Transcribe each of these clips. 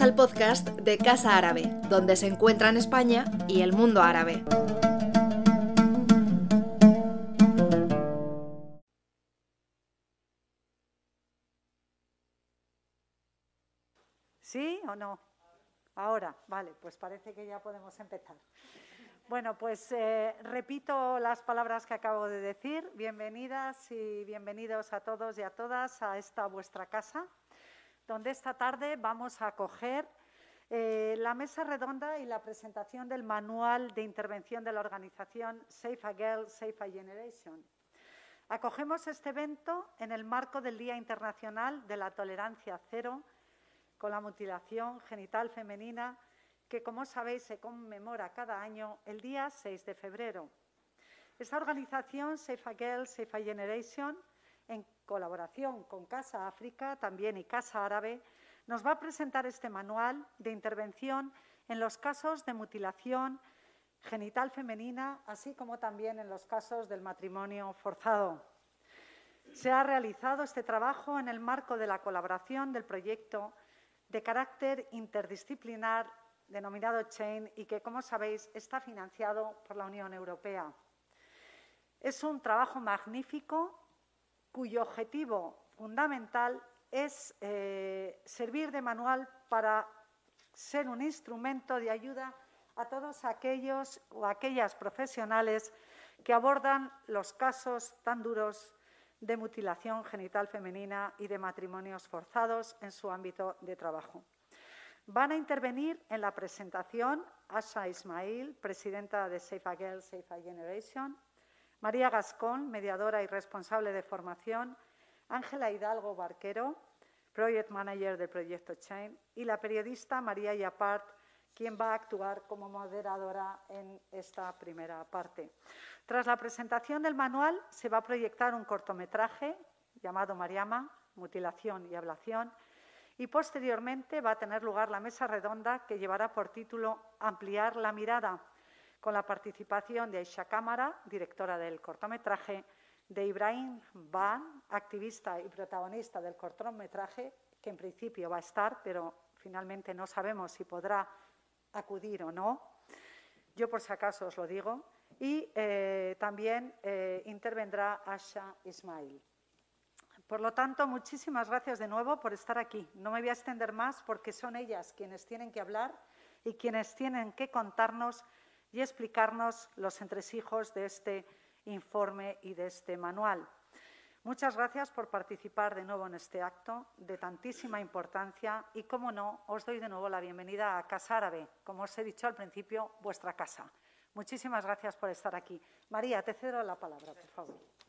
Al podcast de Casa Árabe, donde se encuentran España y el mundo árabe. ¿Sí o no? Ahora, vale, pues parece que ya podemos empezar. Bueno, pues eh, repito las palabras que acabo de decir. Bienvenidas y bienvenidos a todos y a todas a esta vuestra casa, donde esta tarde vamos a acoger eh, la mesa redonda y la presentación del manual de intervención de la organización Safe a Girl, Safe a Generation. Acogemos este evento en el marco del Día Internacional de la Tolerancia Cero con la mutilación genital femenina que, como sabéis, se conmemora cada año el día 6 de febrero. Esta organización, Safe a Girl, Safe a Generation, en colaboración con Casa África también y Casa Árabe, nos va a presentar este manual de intervención en los casos de mutilación genital femenina, así como también en los casos del matrimonio forzado. Se ha realizado este trabajo en el marco de la colaboración del proyecto de carácter interdisciplinar denominado Chain y que, como sabéis, está financiado por la Unión Europea. Es un trabajo magnífico cuyo objetivo fundamental es eh, servir de manual para ser un instrumento de ayuda a todos aquellos o aquellas profesionales que abordan los casos tan duros de mutilación genital femenina y de matrimonios forzados en su ámbito de trabajo. Van a intervenir en la presentación Asha Ismail, presidenta de Safe a Girl, Safe a Generation, María Gascón, mediadora y responsable de formación, Ángela Hidalgo Barquero, Project Manager del proyecto Chain, y la periodista María Yapart, quien va a actuar como moderadora en esta primera parte. Tras la presentación del manual, se va a proyectar un cortometraje llamado Mariama, Mutilación y Ablación, y posteriormente va a tener lugar la mesa redonda que llevará por título Ampliar la mirada, con la participación de Aisha Cámara, directora del cortometraje, de Ibrahim Ban, activista y protagonista del cortometraje, que en principio va a estar, pero finalmente no sabemos si podrá acudir o no. Yo por si acaso os lo digo. Y eh, también eh, intervendrá Asha Ismail. Por lo tanto, muchísimas gracias de nuevo por estar aquí. No me voy a extender más porque son ellas quienes tienen que hablar y quienes tienen que contarnos y explicarnos los entresijos de este informe y de este manual. Muchas gracias por participar de nuevo en este acto de tantísima importancia y, como no, os doy de nuevo la bienvenida a Casa Árabe, como os he dicho al principio, vuestra casa. Muchísimas gracias por estar aquí. María, te cedo la palabra, por favor.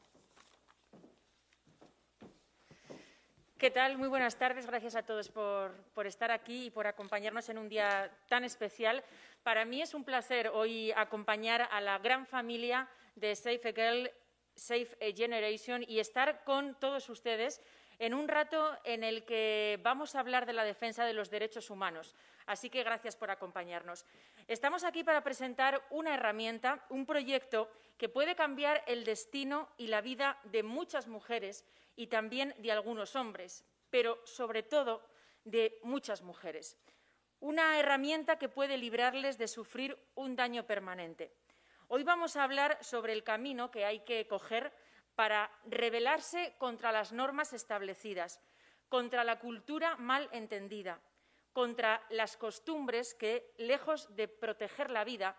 ¿Qué tal? Muy buenas tardes. Gracias a todos por, estar aquí y por acompañarnos en un día tan especial. Para mí es un placer hoy acompañar a la gran familia de Safe a Girl Safe Generation y estar con todos ustedes en un rato en el que vamos a hablar de la defensa de los derechos humanos. Así que gracias por acompañarnos. Estamos aquí para presentar una herramienta, un proyecto que puede cambiar el destino y la vida de muchas mujeres y también de algunos hombres, pero sobre todo de muchas mujeres. Una herramienta que puede librarles de sufrir un daño permanente. Hoy vamos a hablar sobre el camino que hay que coger para rebelarse contra las normas establecidas, contra la cultura mal entendida, contra las costumbres que, lejos de proteger la vida,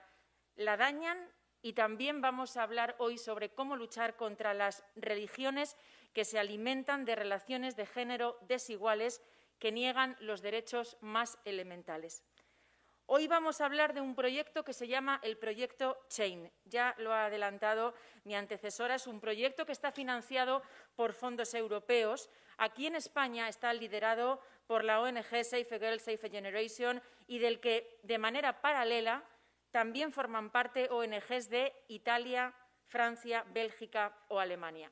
la dañan y también vamos a hablar hoy sobre cómo luchar contra las religiones que se alimentan de relaciones de género desiguales que niegan los derechos más elementales. Hoy vamos a hablar de un proyecto que se llama el proyecto Chain. Ya lo ha adelantado mi antecesora, es un proyecto que está financiado por fondos europeos. Aquí en España está liderado por la ONG Safe a Girl, Safe Generation y del que, de manera paralela, también forman parte ONGs de Italia, Francia, Bélgica o Alemania.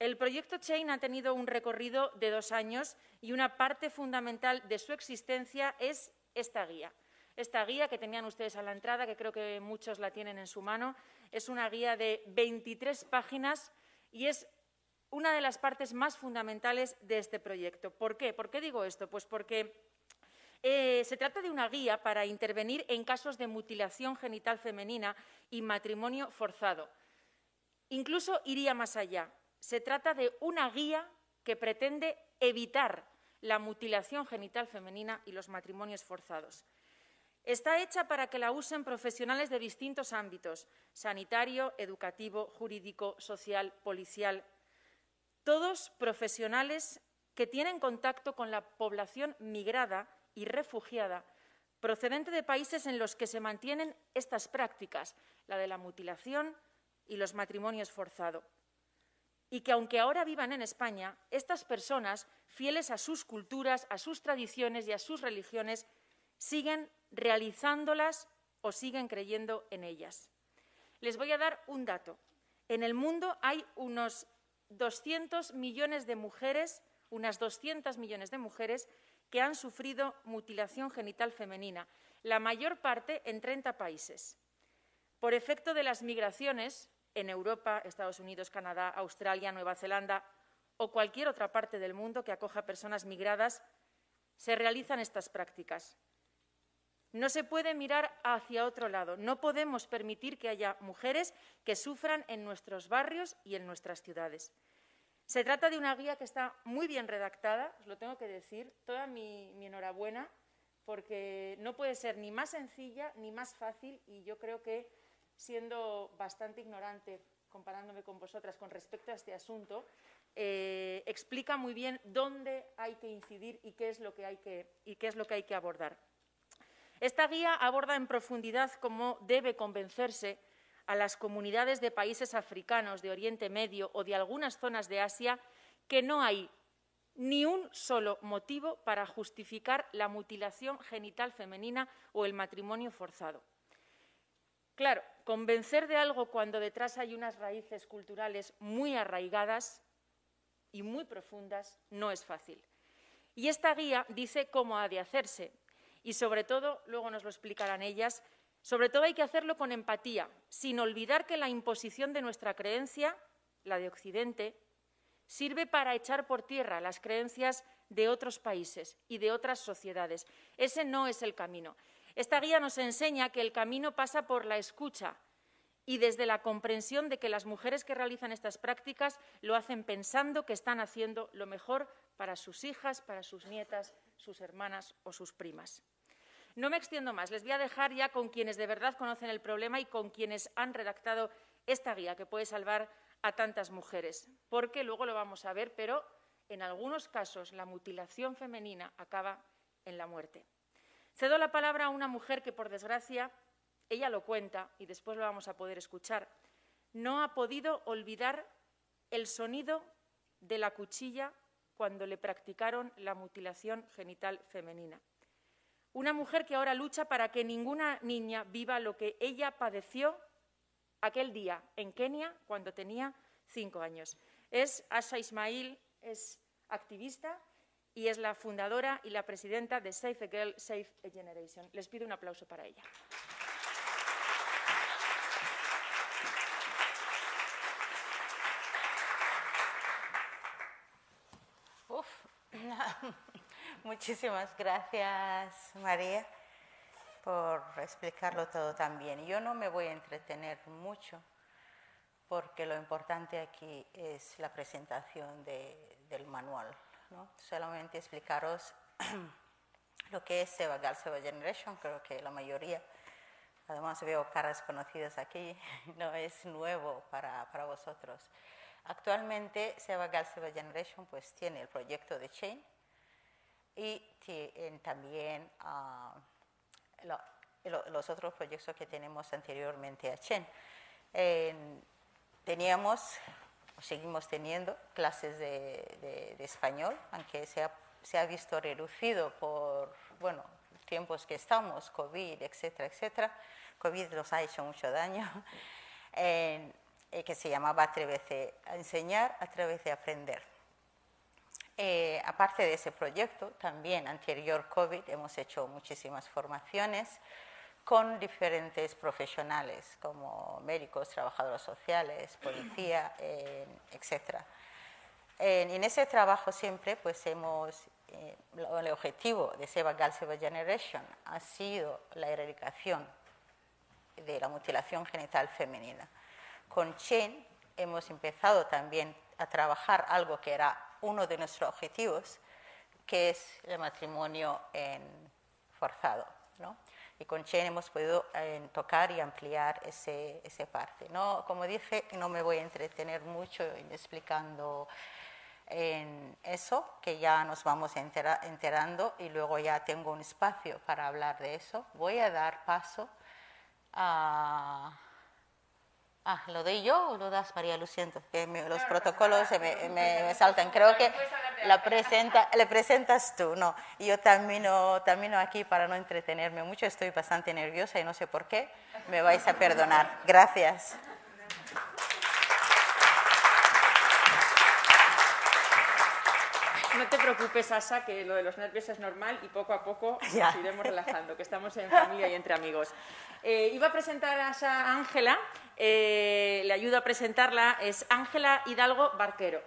El proyecto Chain ha tenido un recorrido de dos años y una parte fundamental de su existencia es esta guía esta guía que tenían ustedes a la entrada, que creo que muchos la tienen en su mano, es una guía de 23 páginas y es una de las partes más fundamentales de este proyecto. ¿Por qué? ¿Por qué digo esto? Pues porque Eh, se trata de una guía para intervenir en casos de mutilación genital femenina y matrimonio forzado. Incluso iría más allá. Se trata de una guía que pretende evitar la mutilación genital femenina y los matrimonios forzados. Está hecha para que la usen profesionales de distintos ámbitos, sanitario, educativo, jurídico, social, policial, todos profesionales que tienen contacto con la población migrada y refugiada procedente de países en los que se mantienen estas prácticas, la de la mutilación y los matrimonios forzados. Y que aunque ahora vivan en España, estas personas, fieles a sus culturas, a sus tradiciones y a sus religiones, siguen realizándolas o siguen creyendo en ellas. Les voy a dar un dato. En el mundo hay unos 200 millones de mujeres, unas 200 millones de mujeres que han sufrido mutilación genital femenina, la mayor parte en 30 países. Por efecto de las migraciones en Europa, Estados Unidos, Canadá, Australia, Nueva Zelanda o cualquier otra parte del mundo que acoja personas migradas, se realizan estas prácticas. No se puede mirar hacia otro lado. No podemos permitir que haya mujeres que sufran en nuestros barrios y en nuestras ciudades. Se trata de una guía que está muy bien redactada, os lo tengo que decir, toda mi, enhorabuena, porque no puede ser ni más sencilla ni más fácil y yo creo que siendo bastante ignorante comparándome con vosotras con respecto a este asunto, eh, explica muy bien dónde hay que incidir y qué es lo que hay que, y qué es lo que, hay que abordar. Esta guía aborda en profundidad cómo debe convencerse a las comunidades de países africanos, de Oriente Medio o de algunas zonas de Asia que no hay ni un solo motivo para justificar la mutilación genital femenina o el matrimonio forzado. Claro, convencer de algo cuando detrás hay unas raíces culturales muy arraigadas y muy profundas no es fácil. Y esta guía dice cómo ha de hacerse, y sobre todo, luego nos lo explicarán ellas, sobre todo hay que hacerlo con empatía, sin olvidar que la imposición de nuestra creencia, la de Occidente, sirve para echar por tierra las creencias de otros países y de otras sociedades. Ese no es el camino. Esta guía nos enseña que el camino pasa por la escucha y desde la comprensión de que las mujeres que realizan estas prácticas lo hacen pensando que están haciendo lo mejor para sus hijas, para sus nietas, sus hermanas o sus primas. No me extiendo más, les voy a dejar ya con quienes de verdad conocen el problema y con quienes han redactado esta guía que puede salvar a tantas mujeres, porque luego lo vamos a ver, pero en algunos casos la mutilación femenina acaba en la muerte. Cedo la palabra a una mujer que, por desgracia, ella lo cuenta y después lo vamos a poder escuchar, no ha podido olvidar el sonido de la cuchilla cuando le practicaron la mutilación genital femenina. Una mujer que ahora lucha para que ninguna niña viva lo que ella padeció aquel día en Kenia cuando tenía cinco años. Es Asha Ismail, es activista y es la fundadora y la presidenta de Save a Girl, Save a Generation. Les pido un aplauso para ella. Muchísimas gracias, María, por explicarlo todo también. Yo no me voy a entretener mucho porque lo importante aquí es la presentación del manual. ¿No? Solamente explicaros lo que es Seba Gal Seba Generation, creo que la mayoría, además veo caras conocidas aquí, no es nuevo para, para vosotros. Actualmente Seba Gal Seba Generation pues tiene el proyecto de Chain, y también ah, los otros proyectos que tenemos anteriormente a Chen. teníamos, seguimos teniendo clases de, español, aunque se ha, visto reducido por, bueno, tiempos que estamos, COVID, etcétera, etcétera. COVID nos ha hecho mucho daño. que se llamaba Atrévete a enseñar, Atrévete a aprender. Eh, aparte de ese proyecto, también anterior COVID hemos hecho muchísimas formaciones con diferentes profesionales como médicos, trabajadores sociales, policía, etc. En, ese trabajo siempre pues hemos eh, el objetivo de Seba Gal Seba Generation ha sido la erradicación de la mutilación genital femenina. Con Chen hemos empezado también a trabajar algo que era uno de nuestros objetivos, que es el matrimonio en forzado. ¿no? Y con Chen hemos podido eh, tocar y ampliar ese, esa parte. ¿no? Como dije, no me voy a entretener mucho explicando en eso, que ya nos vamos enterando y luego ya tengo un espacio para hablar de eso. Voy a dar paso a Ah, ¿lo doy yo o lo das, María? Lo siento, que los protocolos se me, saltan. Creo que la presenta, le presentas tú, no. Yo termino, termino aquí para no entretenerme mucho, estoy bastante nerviosa y no sé por qué. Me vais a perdonar. Gracias. No te preocupes, Asa, que lo de los nervios es normal y poco a poco nos iremos relajando, que estamos en familia y entre amigos. Eh, iba a presentar a Asa Ángela, eh, le ayudo a presentarla, es Ángela Hidalgo Barquero.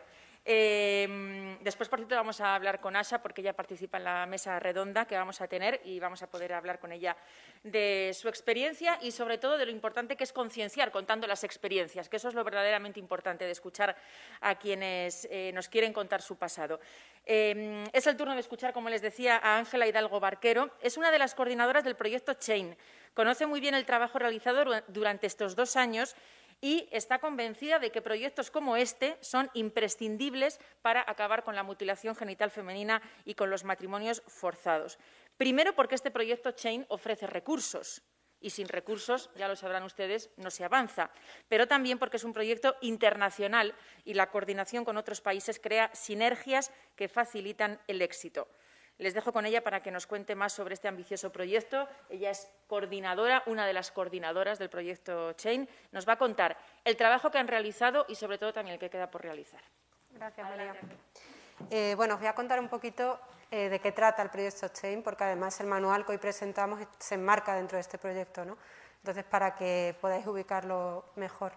Eh, después, por cierto, vamos a hablar con Asha porque ella participa en la mesa redonda que vamos a tener y vamos a poder hablar con ella de su experiencia y, sobre todo, de lo importante que es concienciar contando las experiencias, que eso es lo verdaderamente importante de escuchar a quienes eh, nos quieren contar su pasado. Eh, es el turno de escuchar, como les decía, a Ángela Hidalgo Barquero. Es una de las coordinadoras del proyecto Chain. Conoce muy bien el trabajo realizado durante estos dos años y está convencida de que proyectos como este son imprescindibles para acabar con la mutilación genital femenina y con los matrimonios forzados. Primero, porque este proyecto Chain ofrece recursos y sin recursos, ya lo sabrán ustedes, no se avanza. Pero también porque es un proyecto internacional y la coordinación con otros países crea sinergias que facilitan el éxito. Les dejo con ella para que nos cuente más sobre este ambicioso proyecto. Ella es coordinadora, una de las coordinadoras del proyecto Chain. Nos va a contar el trabajo que han realizado y, sobre todo, también el que queda por realizar. Gracias, María. Eh, bueno, os voy a contar un poquito eh, de qué trata el proyecto Chain, porque además el manual que hoy presentamos se enmarca dentro de este proyecto, ¿no? Entonces, para que podáis ubicarlo mejor.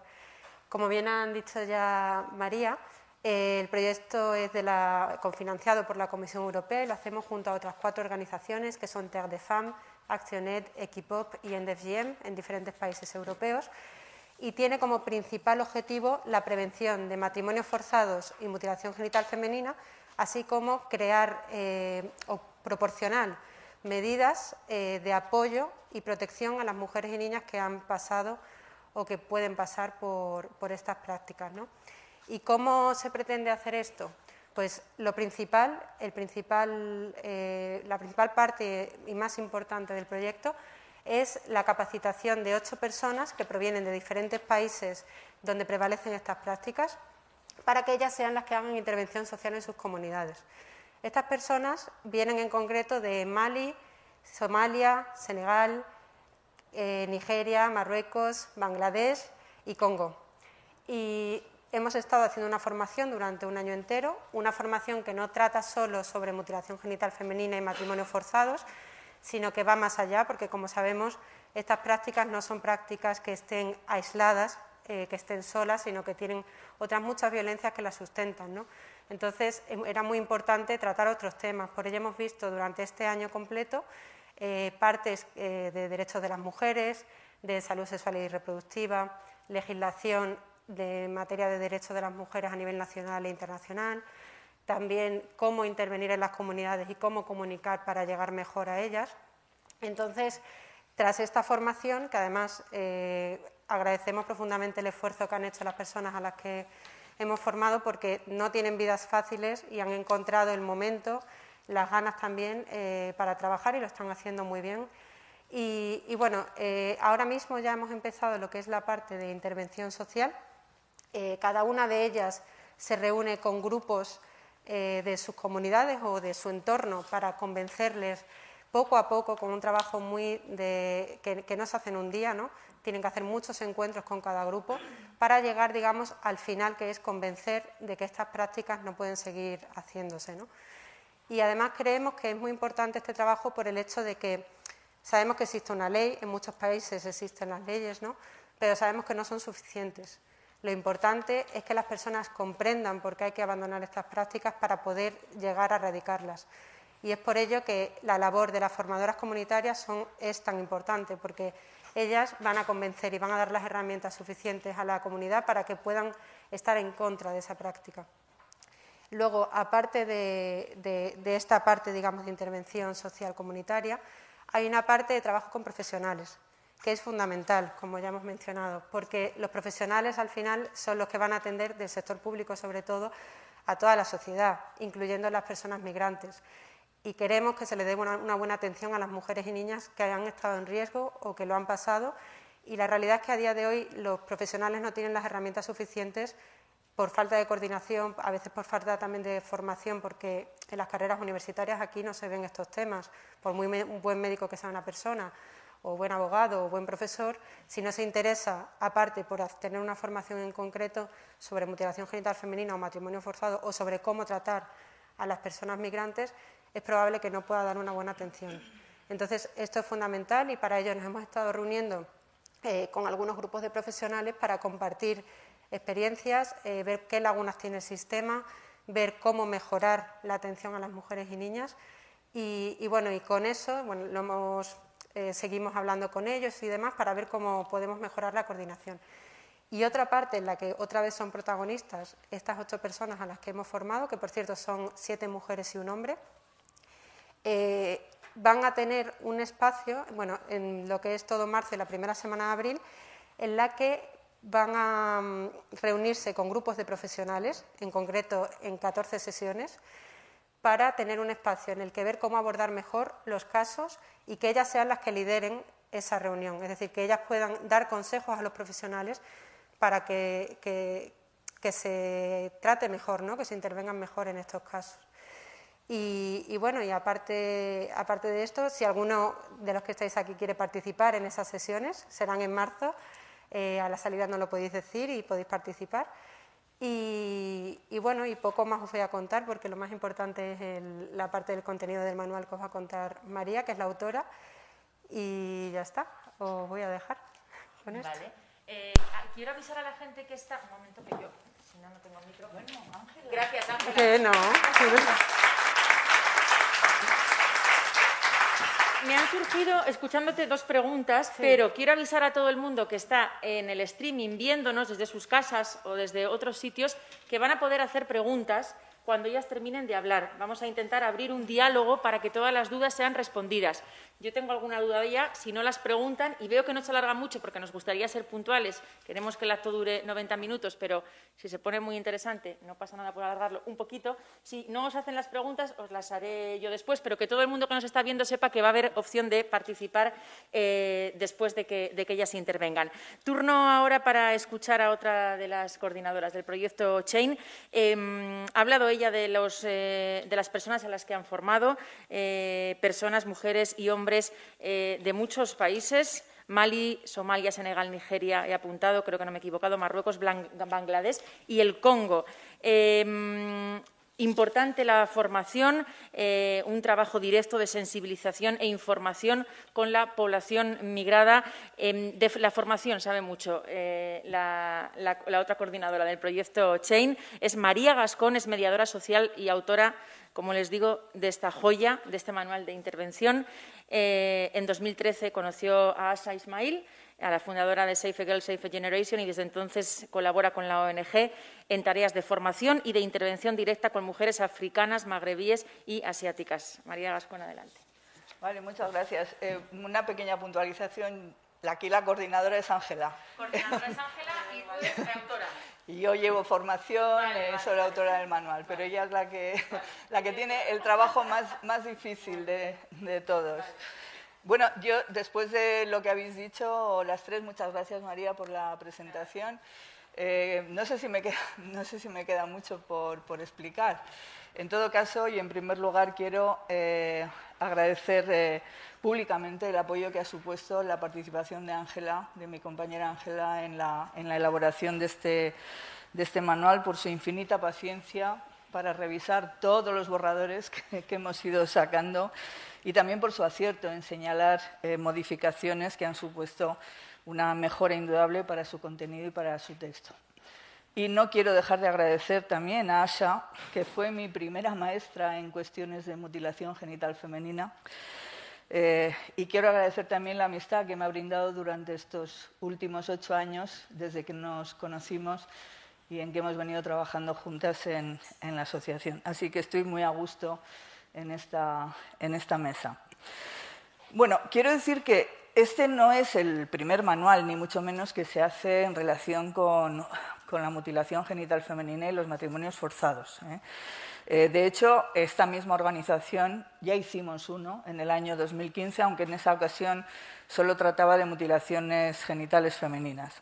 Como bien han dicho ya María, el proyecto es cofinanciado por la Comisión Europea y lo hacemos junto a otras cuatro organizaciones que son Terre de Femmes, Actioned, Equipop y ENDFGM en diferentes países europeos y tiene como principal objetivo la prevención de matrimonios forzados y mutilación genital femenina, así como crear eh, o proporcionar medidas eh, de apoyo y protección a las mujeres y niñas que han pasado o que pueden pasar por, por estas prácticas. ¿no? ¿Y cómo se pretende hacer esto? Pues lo principal, eh, la principal parte y más importante del proyecto es la capacitación de ocho personas que provienen de diferentes países donde prevalecen estas prácticas para que ellas sean las que hagan intervención social en sus comunidades. Estas personas vienen en concreto de Mali, Somalia, Senegal, eh, Nigeria, Marruecos, Bangladesh y Congo. Y Hemos estado haciendo una formación durante un año entero, una formación que no trata solo sobre mutilación genital femenina y matrimonios forzados, sino que va más allá, porque como sabemos, estas prácticas no son prácticas que estén aisladas, eh, que estén solas, sino que tienen otras muchas violencias que las sustentan. Entonces, em, era muy importante tratar otros temas. Por ello, hemos visto durante este año completo eh, partes eh, de derechos de las mujeres, de salud sexual y reproductiva, legislación de materia de derechos de las mujeres a nivel nacional e internacional, también cómo intervenir en las comunidades y cómo comunicar para llegar mejor a ellas. Entonces, tras esta formación, que además eh, agradecemos profundamente el esfuerzo que han hecho las personas a las que hemos formado porque no tienen vidas fáciles y han encontrado el momento, las ganas también eh, para trabajar y lo están haciendo muy bien. Y, bueno, eh, ahora mismo ya hemos empezado lo que es la parte de intervención social eh, cada una de ellas se reúne con grupos eh, de sus comunidades o de su entorno para convencerles poco a poco con un trabajo muy de, que, no se hace en un día, ¿no? tienen que hacer muchos encuentros con cada grupo para llegar, digamos, al final que es convencer de que estas prácticas no pueden seguir haciéndose. ¿no? Y además creemos que es muy importante este trabajo por el hecho de que sabemos que existe una ley, en muchos países existen las leyes, ¿no? pero sabemos que no son suficientes. Lo importante es que las personas comprendan por qué hay que abandonar estas prácticas para poder llegar a erradicarlas. Y es por ello que la labor de las formadoras comunitarias es tan importante, porque ellas van a convencer y van a dar las herramientas suficientes a la comunidad para que puedan estar en contra de esa práctica. Luego, aparte de, esta parte, digamos, de intervención social comunitaria, hay una parte de trabajo con profesionales, que es fundamental, como ya hemos mencionado, porque los profesionales al final son los que van a atender del sector público, sobre todo, a toda la sociedad, incluyendo las personas migrantes. Y queremos que se le dé una, buena atención a las mujeres y niñas que hayan estado en riesgo o que lo han pasado. Y la realidad es que a día de hoy los profesionales no tienen las herramientas suficientes por falta de coordinación, a veces por falta también de formación, porque en las carreras universitarias aquí no se ven estos temas. Por muy buen médico que sea una persona, o buen abogado o buen profesor, si no se interesa, aparte por tener una formación en concreto sobre mutilación genital femenina o matrimonio forzado o sobre cómo tratar a las personas migrantes, es probable que no pueda dar una buena atención. Entonces, esto es fundamental y para ello nos hemos estado reuniendo eh, con algunos grupos de profesionales para compartir experiencias, eh, ver qué lagunas tiene el sistema, ver cómo mejorar la atención a las mujeres y niñas. Y, y bueno, y con eso, bueno, lo hemos eh, seguimos hablando con ellos y demás para ver cómo podemos mejorar la coordinación. Y otra parte en la que otra vez son protagonistas estas ocho personas a las que hemos formado, que por cierto son siete mujeres y un hombre, eh, van a tener un espacio, bueno, en lo que es todo marzo y la primera semana de abril, en la que van a mm, reunirse con grupos de profesionales, en concreto en 14 sesiones, para tener un espacio en el que ver cómo abordar mejor los casos y que ellas sean las que lideren esa reunión. Es decir, que ellas puedan dar consejos a los profesionales para que, que, se trate mejor, ¿no? que se intervengan mejor en estos casos. Y, bueno, y aparte, aparte de esto, si alguno de los que estáis aquí quiere participar en esas sesiones, serán en marzo. Eh, a la salida no lo podéis decir y podéis participar. Y, bueno, y poco más os voy a contar porque lo más importante es la parte del contenido del manual que os va a contar María, que es la autora. Y ya está, os voy a dejar con esto. Vale. Eh, ah, quiero avisar a la gente que está. Un momento que yo, si no, no tengo micrófono. Ángela. Gracias, Ángela. Que no. Me han surgido, escuchándote, dos preguntas, pero quiero avisar a todo el mundo que está en el streaming viéndonos desde sus casas o desde otros sitios que van a poder hacer preguntas cuando ellas terminen de hablar. Vamos a intentar abrir un diálogo para que todas las dudas sean respondidas. Yo tengo alguna duda de ella, si no las preguntan, y veo que no se alarga mucho porque nos gustaría ser puntuales, queremos que el acto dure 90 minutos, pero si se pone muy interesante, no pasa nada por alargarlo un poquito. Si no os hacen las preguntas, os las haré yo después, pero que todo el mundo que nos está viendo sepa que va a haber opción de participar eh, después de que, ellas intervengan. Turno ahora para escuchar a otra de las coordinadoras del proyecto Chain. Em, ha hablado ella de, eh, de, las personas a las que han formado, eh, personas, mujeres y hombres eh, de muchos países. Mali, Somalia, Senegal, Nigeria, he apuntado, creo que no me he equivocado, Marruecos, Bangladesh y el Congo. Em, importante la formación, eh, un trabajo directo de sensibilización e información con la población migrada. Em, la formación sabe mucho eh, la, la, otra coordinadora del proyecto Chain, es María Gascón, es mediadora social y autora como les digo, de esta joya, de este manual de intervención. Eh, en 2013 conoció a Asa Ismail, a la fundadora de Safe Girl, Safe Generation, y desde entonces colabora con la ONG en tareas de formación y de intervención directa con mujeres africanas, magrebíes y asiáticas. María Gascón, adelante. Vale, muchas gracias. Eh, una pequeña puntualización. Aquí la coordinadora es Ángela. Coordinadora es Ángela y tú eres autora. Y yo llevo formación, eh, soy la autora del manual, pero ella es la que, la que tiene el trabajo más, más difícil de, de todos. Bueno, yo después de lo que habéis dicho, las tres, muchas gracias María por la presentación. Eh, no, sé si me queda, no sé si me queda mucho por, por explicar. En todo caso, y en primer lugar, quiero eh, agradecer eh, públicamente el apoyo que ha supuesto la participación de Ángela, de mi compañera Ángela, en la, en la elaboración de este, de este manual, por su infinita paciencia para revisar todos los borradores que, hemos ido sacando y también por su acierto en señalar eh, modificaciones que han supuesto una mejora indudable para su contenido y para su texto. Y no quiero dejar de agradecer también a Asha, que fue mi primera maestra en cuestiones de mutilación genital femenina. Eh, y quiero agradecer también la amistad que me ha brindado durante estos últimos ocho años, desde que nos conocimos y en que hemos venido trabajando juntas en, en la asociación. Así que estoy muy a gusto en esta, en esta mesa. Bueno, quiero decir que este no es el primer manual, ni mucho menos que se hace en relación con, con la mutilación genital femenina y los matrimonios forzados. ¿eh? Eh, de hecho, esta misma organización ya hicimos uno en el año 2015, aunque en esa ocasión solo trataba de mutilaciones genitales femeninas.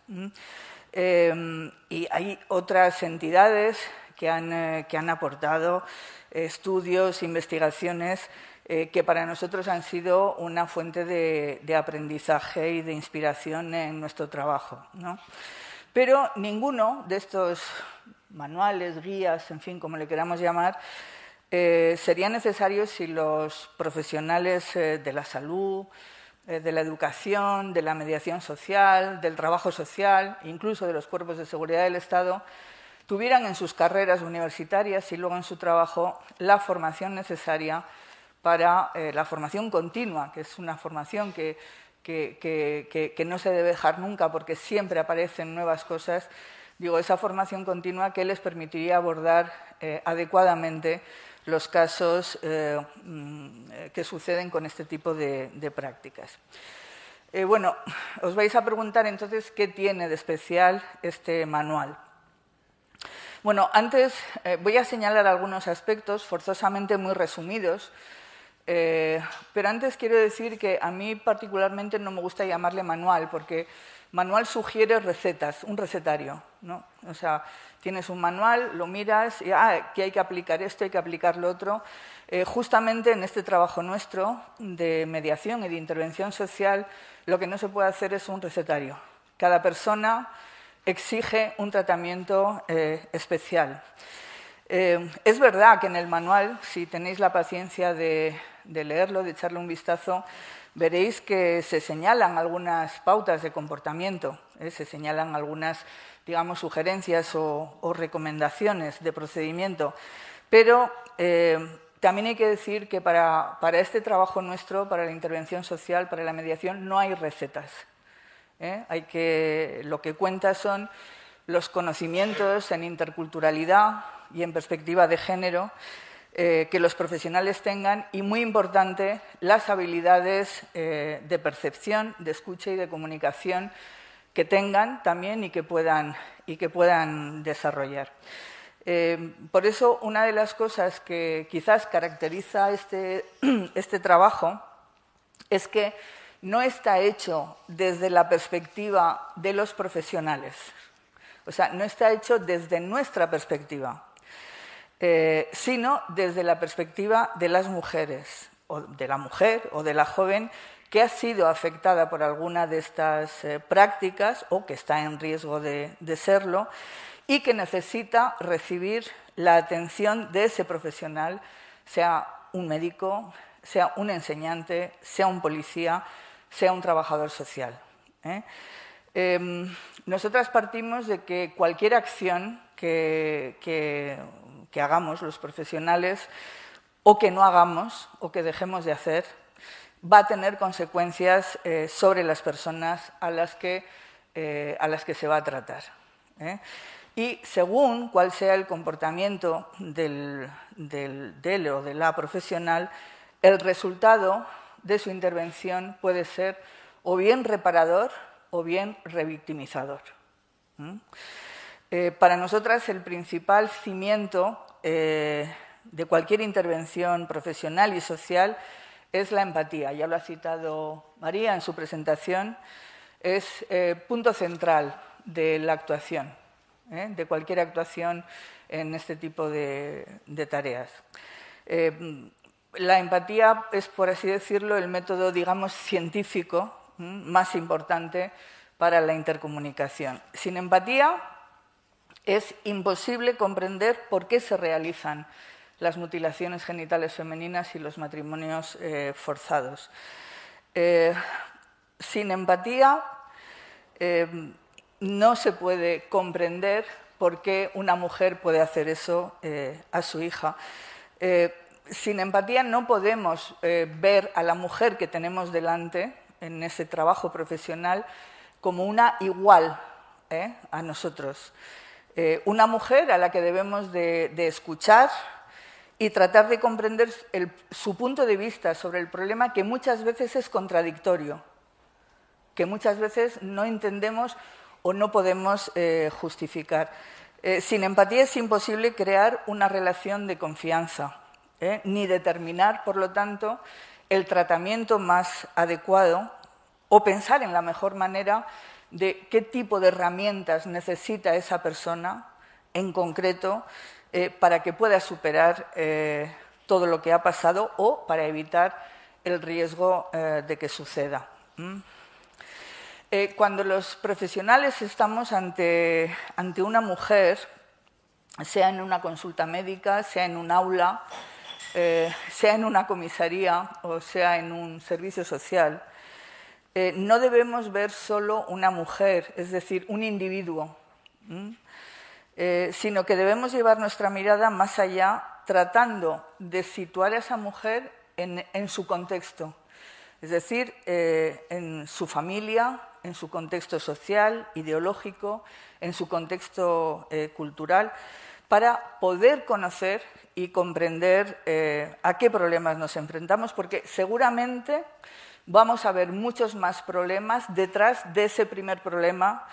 Em, y hay otras entidades que han, eh, que han aportado estudios, investigaciones eh, que para nosotros han sido una fuente de, aprendizaje y de inspiración en nuestro trabajo. ¿no? Pero ninguno de estos manuales, guías, en fin, como le queramos llamar, eh, sería necesario si los profesionales eh, de la salud, eh, de la educación, de la mediación social, del trabajo social, incluso de los cuerpos de seguridad del Estado, tuvieran en sus carreras universitarias y luego en su trabajo la formación necesaria para la formación continua, que es una formación que, que no se debe dejar nunca porque siempre aparecen nuevas cosas digo, esa formación continua que les permitiría abordar eh, adecuadamente los casos eh, mm, que suceden con este tipo de, prácticas. Eh, bueno, os vais a preguntar entonces qué tiene de especial este manual. Bueno, antes voy a señalar algunos aspectos forzosamente muy resumidos, pero antes quiero decir que a mí particularmente no me gusta llamarle manual porque Manual sugiere recetas, un recetario. ¿no? O sea, tienes un manual, lo miras y ah, que hay que aplicar esto, hay que aplicar lo otro. Eh, justamente en este trabajo nuestro de mediación y de intervención social, lo que no se puede hacer es un recetario. Cada persona exige un tratamiento eh, especial. Eh, es verdad que en el manual, si tenéis la paciencia de leerlo, de echarle un vistazo, veréis que se señalan algunas pautas de comportamiento, ¿eh? se señalan algunas, digamos, sugerencias o, recomendaciones de procedimiento, pero también hay que decir que para, este trabajo nuestro, para la intervención social, para la mediación, no hay recetas. ¿Eh? Hay que, lo que cuenta son los conocimientos en interculturalidad y en perspectiva de género eh, que los profesionales tengan y, muy importante, las habilidades eh, de percepción, de escucha y de comunicación que tengan también y que puedan, y que puedan desarrollar. Por eso, una de las cosas que quizás caracteriza este, este trabajo es que no está hecho desde la perspectiva de los profesionales, o sea, no está hecho desde nuestra perspectiva. Eh, sino desde la perspectiva de las mujeres, o de la mujer o de la joven que ha sido afectada por alguna de estas eh, prácticas o que está en riesgo de, serlo y que necesita recibir la atención de ese profesional, sea un médico, sea un enseñante, sea un policía, sea un trabajador social. ¿eh? Em, nosotras partimos de que cualquier acción que, que hagamos los profesionales o que no hagamos o que dejemos de hacer va a tener consecuencias eh, sobre las personas a las que, eh, a las que se va a tratar. Y según cuál sea el comportamiento del, del, o de la profesional, el resultado de su intervención puede ser o bien reparador o bien revictimizador. para nosotras el principal cimiento eh, de cualquier intervención profesional y social es la empatía. Ya lo ha citado María en su presentación. Es eh, punto central de la actuación, ¿eh? de cualquier actuación en este tipo de, tareas. La empatía es, por así decirlo, el método, digamos, científico más importante para la intercomunicación. Sin empatía es imposible comprender por qué se realizan las mutilaciones genitales femeninas y los matrimonios eh, forzados. Eh, sin empatía eh, no se puede comprender por qué una mujer puede hacer eso a su hija. Eh, sin empatía no podemos eh, ver a la mujer que tenemos delante en ese trabajo profesional como una igual a nosotros. una mujer a la que debemos de, escuchar y tratar de comprender su punto de vista sobre el problema que muchas veces es contradictorio, que muchas veces no entendemos o no podemos eh, justificar. Eh, sin empatía es imposible crear una relación de confianza, ¿eh? ni determinar, por lo tanto, el tratamiento más adecuado o pensar en la mejor manera de qué tipo de herramientas necesita esa persona en concreto para que pueda superar todo lo que ha pasado o para evitar el riesgo de que suceda. Eh, cuando los profesionales estamos ante, una mujer, sea en una consulta médica, sea en un aula, eh, sea en una comisaría o sea en un servicio social, eh, no debemos ver solo una mujer, es decir, un individuo, sino que debemos llevar nuestra mirada más allá, tratando de situar a esa mujer en su contexto, es decir, en su familia, en su contexto social, ideológico, en su contexto eh, cultural, para poder conocer y comprender eh, a qué problemas nos enfrentamos, porque seguramente vamos a ver muchos más problemas detrás de ese primer problema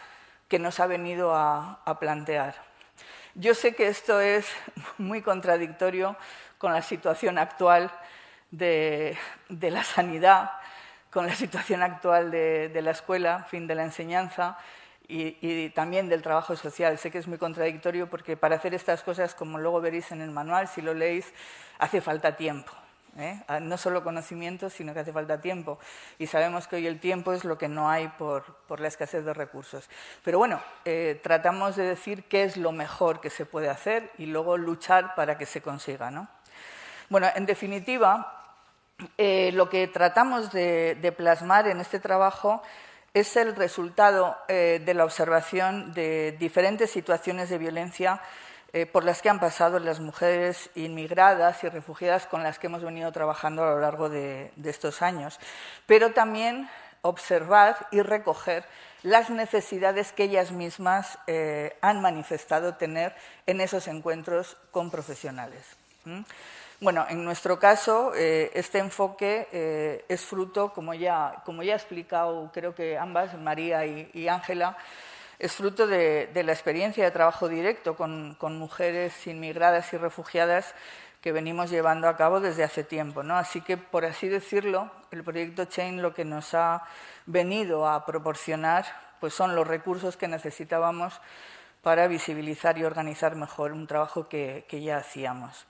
que nos ha venido a, plantear. Yo sé que esto es muy contradictorio con la situación actual de la sanidad, con la situación actual de, la escuela, fin de la enseñanza y, también del trabajo social. Sé que es muy contradictorio porque para hacer estas cosas, como luego veréis en el manual, si lo leéis, hace falta tiempo. ¿eh? Ah, no solo conocimiento, sino que hace falta tiempo. Y sabemos que hoy el tiempo es lo que no hay por, la escasez de recursos. Pero bueno, eh, tratamos de decir qué es lo mejor que se puede hacer y luego luchar para que se consiga. ¿no? Bueno, en definitiva, eh, lo que tratamos de, plasmar en este trabajo es el resultado eh, de la observación de diferentes situaciones de violencia eh, por las que han pasado las mujeres inmigradas y refugiadas con las que hemos venido trabajando a lo largo de, estos años, pero también observar y recoger las necesidades que ellas mismas han manifestado tener en esos encuentros con profesionales. Bueno, en nuestro caso, eh, este enfoque eh, es fruto, como ya, como ya he explicado, creo que ambas, María y Ángela, es fruto de, la experiencia de trabajo directo con, mujeres inmigradas y refugiadas que venimos llevando a cabo desde hace tiempo. ¿no? Así que, por así decirlo, el proyecto Chain lo que nos ha venido a proporcionar pues son los recursos que necesitábamos para visibilizar y organizar mejor un trabajo que ya hacíamos.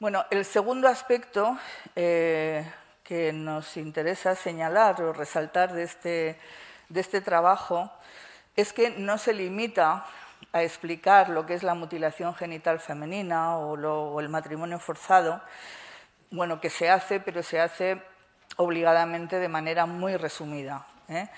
Bueno, el segundo aspecto eh, que nos interesa señalar o resaltar este, de este, trabajo es que no se limita a explicar lo que es la mutilación genital femenina o, el matrimonio forzado, bueno, que se hace, pero se hace obligadamente de manera muy resumida, ¿eh?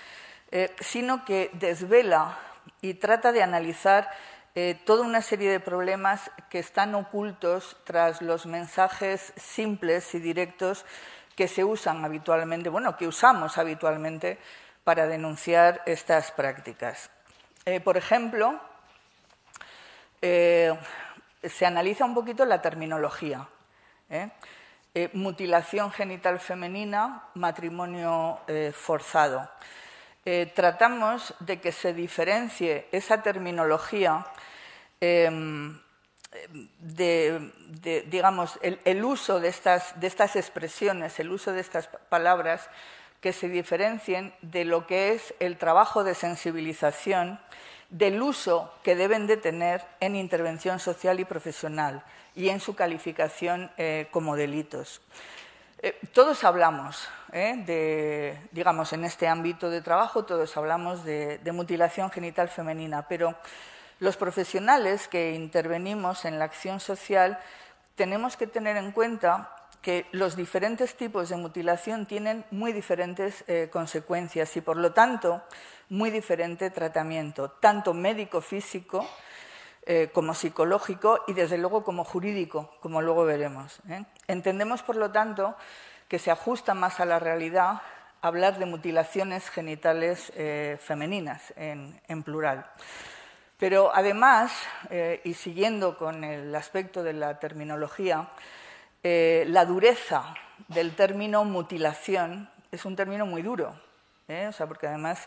Eh, sino que desvela y trata de analizar eh, toda una serie de problemas que están ocultos tras los mensajes simples y directos que se usan habitualmente, bueno, que usamos habitualmente para denunciar estas prácticas. Eh, por ejemplo, eh, se analiza un poquito la terminología. mutilación genital femenina, matrimonio forzado. Tratamos de que se diferencie esa terminología Em, de, digamos, el, uso de estas, de estas expresiones, el uso de estas palabras que se diferencien de lo que es el trabajo de sensibilización, del uso que deben de tener en intervención social y profesional y en su calificación eh, como delitos. Eh, todos hablamos, eh, de, digamos, en este ámbito de trabajo, todos hablamos de, mutilación genital femenina, pero los profesionales que intervenimos en la acción social tenemos que tener en cuenta que los diferentes tipos de mutilación tienen muy diferentes eh, consecuencias y, por lo tanto, muy diferente tratamiento, tanto médico-físico eh, como psicológico y, desde luego, como jurídico, como luego veremos. ¿eh? Entendemos, por lo tanto, que se ajusta más a la realidad hablar de mutilaciones genitales femeninas en, plural. Pero además, y siguiendo con el aspecto de la terminología, eh, la dureza del término mutilación es un término muy duro, ¿eh? o sea, porque además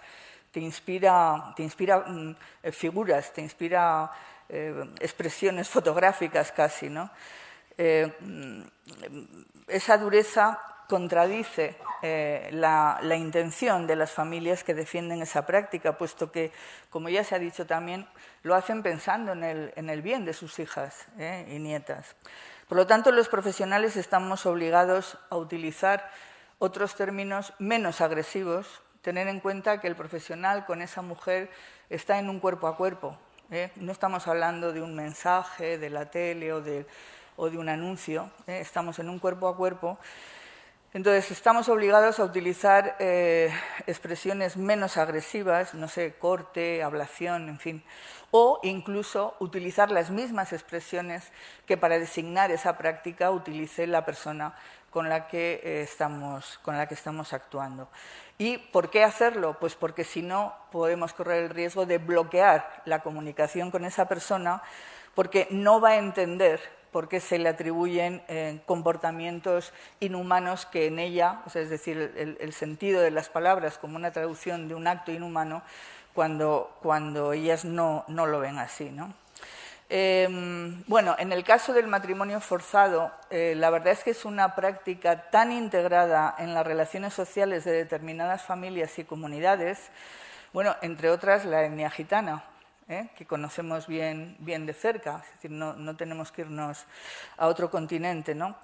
te inspira, te inspira mm, eh, figuras, te inspira expresiones fotográficas casi. ¿no? Mm, esa dureza contradice la, intención de las familias que defienden esa práctica, puesto que, como ya se ha dicho también, lo hacen pensando en el bien de sus hijas y nietas. Por lo tanto, los profesionales estamos obligados a utilizar otros términos menos agresivos, tener en cuenta que el profesional con esa mujer está en un cuerpo a cuerpo. ¿Eh? No estamos hablando de un mensaje de la tele o de, un anuncio, ¿eh? estamos en un cuerpo a cuerpo. Entonces, estamos obligados a utilizar eh, expresiones menos agresivas, no sé, corte, ablación, en fin, o incluso utilizar las mismas expresiones que para designar esa práctica utilice la persona con la que, eh, estamos, con la que estamos actuando. ¿Y por qué hacerlo? Pues porque si no podemos correr el riesgo de bloquear la comunicación con esa persona porque no va a entender por qué se le atribuyen eh, comportamientos inhumanos que en ella, es decir, el, el, sentido de las palabras como una traducción de un acto inhumano, cuando, cuando ellas no, no, lo ven así. ¿no? Em, bueno, en el caso del matrimonio forzado, eh, la verdad es que es una práctica tan integrada en las relaciones sociales de determinadas familias y comunidades, bueno, entre otras la etnia gitana, ¿eh? que conocemos bien, bien de cerca, es decir, no, no, tenemos que irnos a otro continente, ¿no?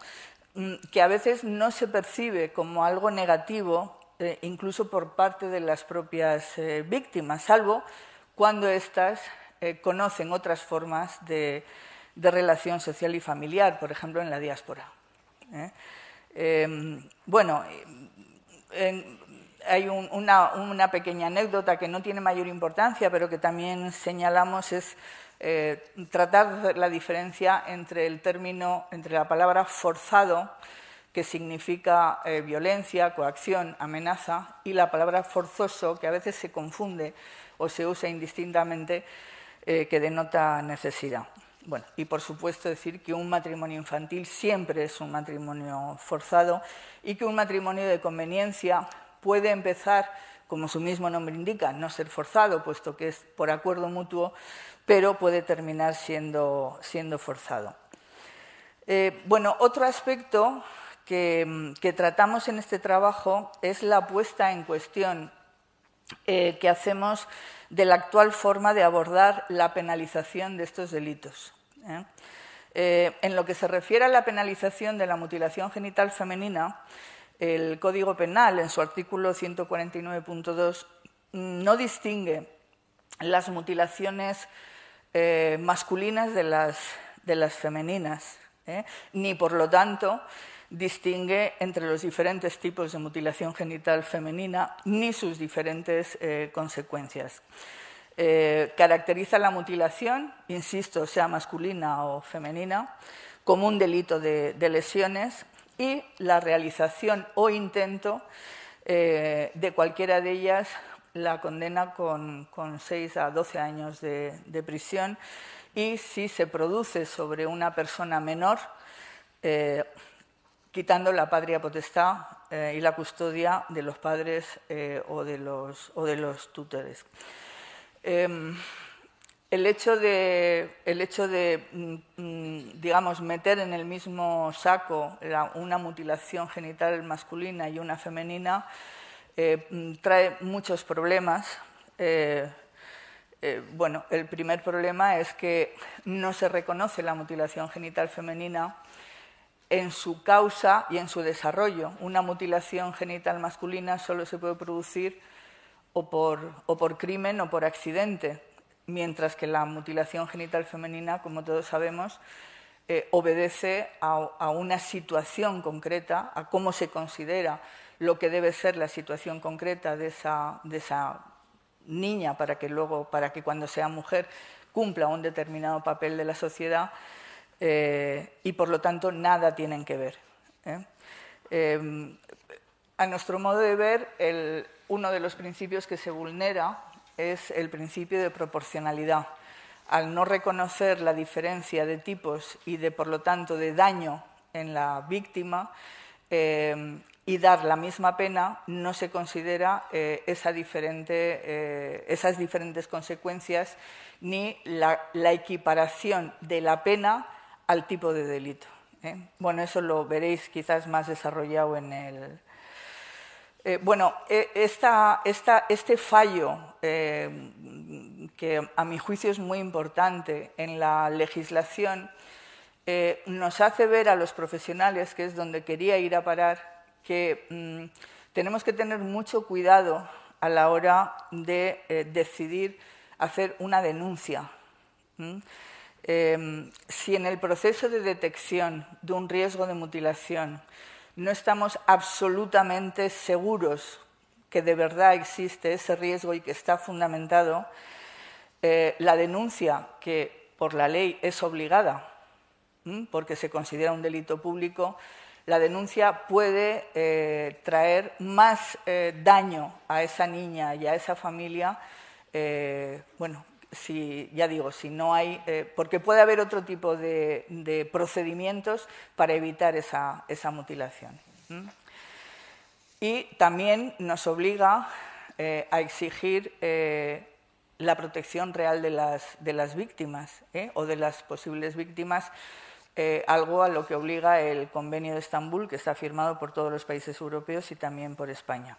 Mm, que a veces no se percibe como algo negativo eh, incluso por parte de las propias víctimas, salvo cuando éstas eh, conocen otras formas de, relación social y familiar, por ejemplo, en la diáspora. Em, bueno, hay una, pequeña anécdota que no tiene mayor importancia, pero que también señalamos, es tratar de hacer la diferencia entre el término, entre la palabra forzado que significa eh, violencia, coacción, amenaza, y la palabra forzoso, que a veces se confunde o se usa indistintamente, eh, que denota necesidad. Bueno, y por supuesto decir que un matrimonio infantil siempre es un matrimonio forzado y que un matrimonio de conveniencia puede empezar, como su mismo nombre indica, no ser forzado, puesto que es por acuerdo mutuo, pero puede terminar siendo, siendo forzado. Eh, bueno, otro aspecto que, tratamos en este trabajo es la puesta en cuestión eh, que hacemos de la actual forma de abordar la penalización de estos delitos. ¿eh? Eh, en lo que se refiere a la penalización de la mutilación genital femenina, el Código Penal, en su artículo 149.2, no distingue las mutilaciones masculinas de las, de las femeninas, ni por lo tanto distingue entre los diferentes tipos de mutilación genital femenina ni sus diferentes eh, consecuencias. Eh, caracteriza la mutilación, insisto, sea masculina o femenina, como un delito de, lesiones y la realización o intento eh, de cualquiera de ellas la condena con, con 6 a 12 años de, de, prisión y si se produce sobre una persona menor, quitando la patria potestad eh, y la custodia de los padres eh, o, de los, tutores. Em, el hecho de, el hecho de mm, mm, digamos, meter en el mismo saco una mutilación genital masculina y una femenina eh, mm, trae muchos problemas. bueno, el primer problema es que no se reconoce la mutilación genital femenina en su causa y en su desarrollo. Una mutilación genital masculina solo se puede producir o por, o por crimen o por accidente, mientras que la mutilación genital femenina, como todos sabemos, eh, obedece a, una situación concreta, a cómo se considera lo que debe ser la situación concreta de esa, de esa niña para que luego, para que cuando sea mujer cumpla un determinado papel de la sociedad eh, y por lo tanto nada tienen que ver. ¿eh? Em, a nuestro modo de ver, uno de los principios que se vulnera es el principio de proporcionalidad al no reconocer la diferencia de tipos y de, por lo tanto, de daño en la víctima eh, y dar la misma pena, no se considera eh, esas diferentes consecuencias ni la, equiparación de la pena al tipo de delito. Bueno, eso lo veréis quizás más desarrollado en el, bueno, esta, este fallo que a mi juicio es muy importante en la legislación, eh, nos hace ver a los profesionales, que es donde quería ir a parar, que mm, tenemos que tener mucho cuidado a la hora de eh, decidir hacer una denuncia. Em, si en el proceso de detección de un riesgo de mutilación no estamos absolutamente seguros que de verdad existe ese riesgo y que está fundamentado, eh, la denuncia, que por la ley es obligada, porque se considera un delito público, la denuncia puede eh, traer más eh, daño a esa niña y a esa familia, bueno, si, ya digo, si no hay, porque puede haber otro tipo de, procedimientos para evitar esa, mutilación. Y también nos obliga a exigir la protección real de las, de las víctimas ¿eh? o de las posibles víctimas, eh, algo a lo que obliga el Convenio de Estambul, que está firmado por todos los países europeos y también por España.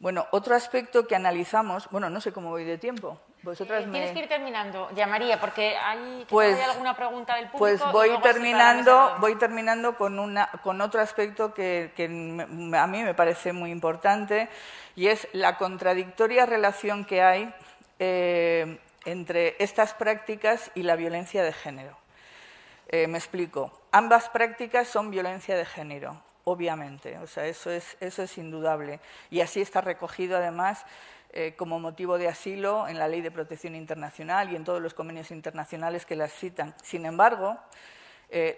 Bueno, otro aspecto que analizamos, bueno, no sé cómo voy de tiempo. Vosotras Tienes que ir terminando, ya María, porque hay, pues, alguna pregunta del público. Pues voy terminando, voy terminando con, una, con otro aspecto que, que a mí me parece muy importante y es la contradictoria relación que hay eh, entre estas prácticas y la violencia de género. Eh, me explico. Ambas prácticas son violencia de género, obviamente. O sea, eso es, eso es indudable. Y así está recogido, además, eh, como motivo de asilo en la Ley de Protección Internacional y en todos los convenios internacionales que las citan. Sin embargo, eh,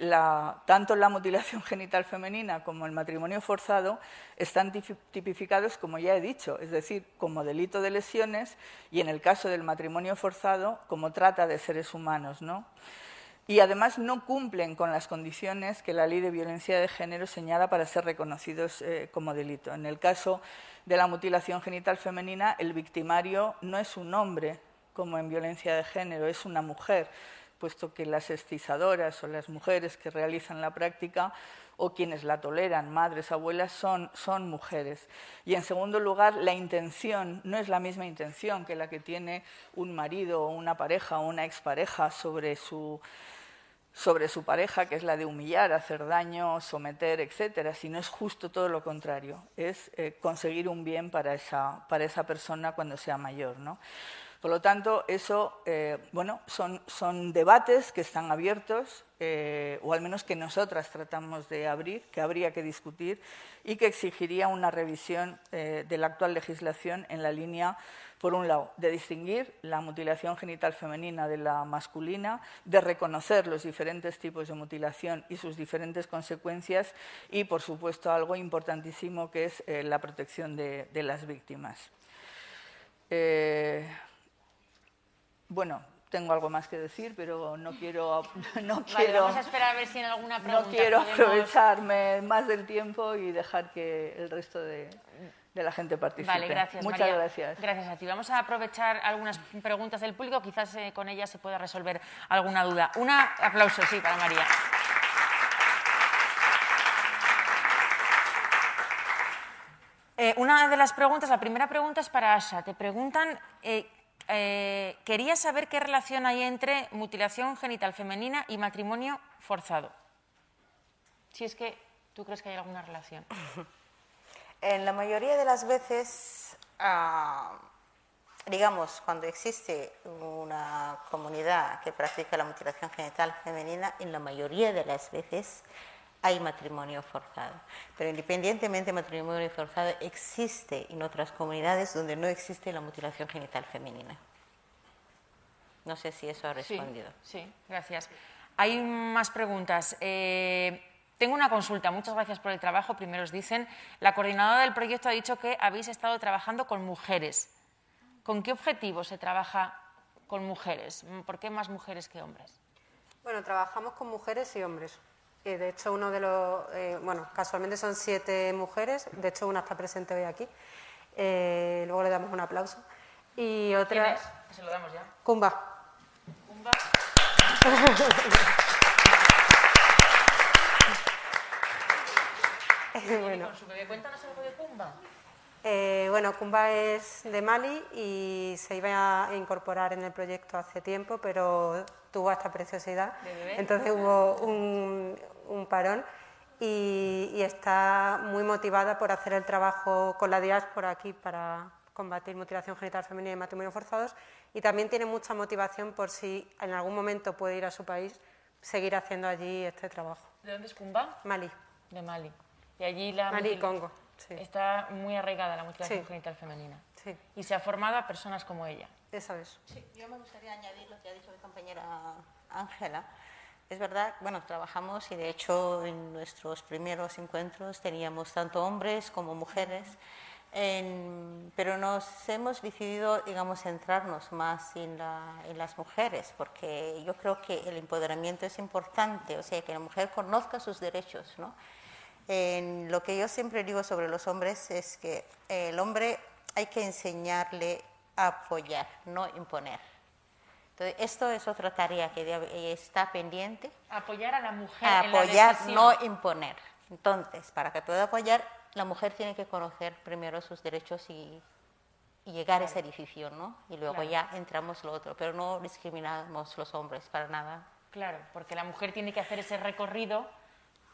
tanto la mutilación genital femenina como el matrimonio forzado están tipificados, como ya he dicho, es decir, como delito de lesiones y en el caso del matrimonio forzado como trata de seres humanos. ¿no? Y además no cumplen con las condiciones que la ley de violencia de género señala para ser reconocidos eh, como delito. En el caso de la mutilación genital femenina, el victimario no es un hombre, como en violencia de género, es una mujer puesto que las excisadoras o las mujeres que realizan la práctica o quienes la toleran, madres, abuelas, son, son mujeres. Y en segundo lugar, la intención no es la misma intención que la que tiene un marido o una pareja o una expareja sobre su, sobre su pareja, que es la de humillar, hacer daño, someter, etcétera, sino es justo todo lo contrario, es eh, conseguir un bien para esa, para esa persona cuando sea mayor. ¿no? Por lo tanto, eso, eh, bueno, son, son, debates que están abiertos, eh, o al menos que nosotras tratamos de abrir, que habría que discutir y que exigiría una revisión de la actual legislación en la línea, por un lado, de distinguir la mutilación genital femenina de la masculina, de reconocer los diferentes tipos de mutilación y sus diferentes consecuencias y, por supuesto, algo importantísimo que es la protección de, de las víctimas. Bueno, tengo algo más que decir, pero no quiero... No quiero vamos a esperar a ver si en alguna pregunta No quiero aprovecharme más del tiempo y dejar que el resto de, la gente participe. Vale, gracias. Muchas gracias. Gracias a ti. Vamos a aprovechar algunas preguntas del público, quizás eh, con ellas se pueda resolver alguna duda. Un aplauso, sí, para María. Eh, una de las preguntas, la primera pregunta es para Asha. Te preguntan eh, eh, quería saber qué relación hay entre mutilación genital femenina y matrimonio forzado. Si es que tú crees que hay alguna relación. En la mayoría de las veces, ah, digamos, cuando existe una comunidad que practica la mutilación genital femenina, en la mayoría de las veces hay matrimonio forzado. Pero independientemente de matrimonio forzado, existe en otras comunidades donde no existe la mutilación genital femenina. No sé si eso ha respondido. Sí, gracias. Hay más preguntas. Eh, tengo una consulta. Muchas gracias por el trabajo. Primero os dicen, la coordinadora del proyecto ha dicho que habéis estado trabajando con mujeres. ¿Con qué objetivo se trabaja con mujeres? ¿Por qué más mujeres que hombres? Bueno, trabajamos con mujeres y hombres. de hecho, uno de los, eh, bueno, casualmente son siete mujeres. De hecho, una está presente hoy aquí. Eh, luego le damos un aplauso. Y otra. ¿Quién es? Se lo damos ya. Kumba. Kumba. bueno. con su bebé. Cuéntanos algo de Kumba. Eh, bueno, Kumba es de Mali y se iba a incorporar en el proyecto hace tiempo, pero tuvo esta preciosidad. Entonces hubo un, un parón y, y, está muy motivada por hacer el trabajo con la diáspora aquí para combatir mutilación genital femenina y matrimonio forzados y también tiene mucha motivación por si en algún momento puede ir a su país, seguir haciendo allí este trabajo. ¿De dónde es Kumba? Mali. De Mali. Y allí la Mali Congo. Sí. Está muy arraigada la mutilación Sí. genital femenina. Sí, Y se ha formado a personas como ella. eso es. Sí, yo me gustaría añadir lo que ha dicho mi compañera Ángela. Es verdad, bueno, trabajamos y de hecho en nuestros primeros encuentros teníamos tanto hombres como mujeres, en- pero nos hemos decidido, digamos, centrarnos más en, la- en las mujeres, porque yo creo que el empoderamiento es importante, o sea, que la mujer conozca sus derechos, ¿no? En lo que yo siempre digo sobre los hombres es que el hombre hay que enseñarle a apoyar, no imponer. Entonces, esto es otra tarea que debe- está pendiente, Apoyar a la mujer a en la apoyar, no imponer. Entonces, para que pueda apoyar, la mujer tiene que conocer primero sus derechos y, y llegar a esa decisión, ¿no? Y luego Claro. ya entramos lo otro, pero no discriminamos los hombres para nada. Claro, porque la mujer tiene que hacer ese recorrido,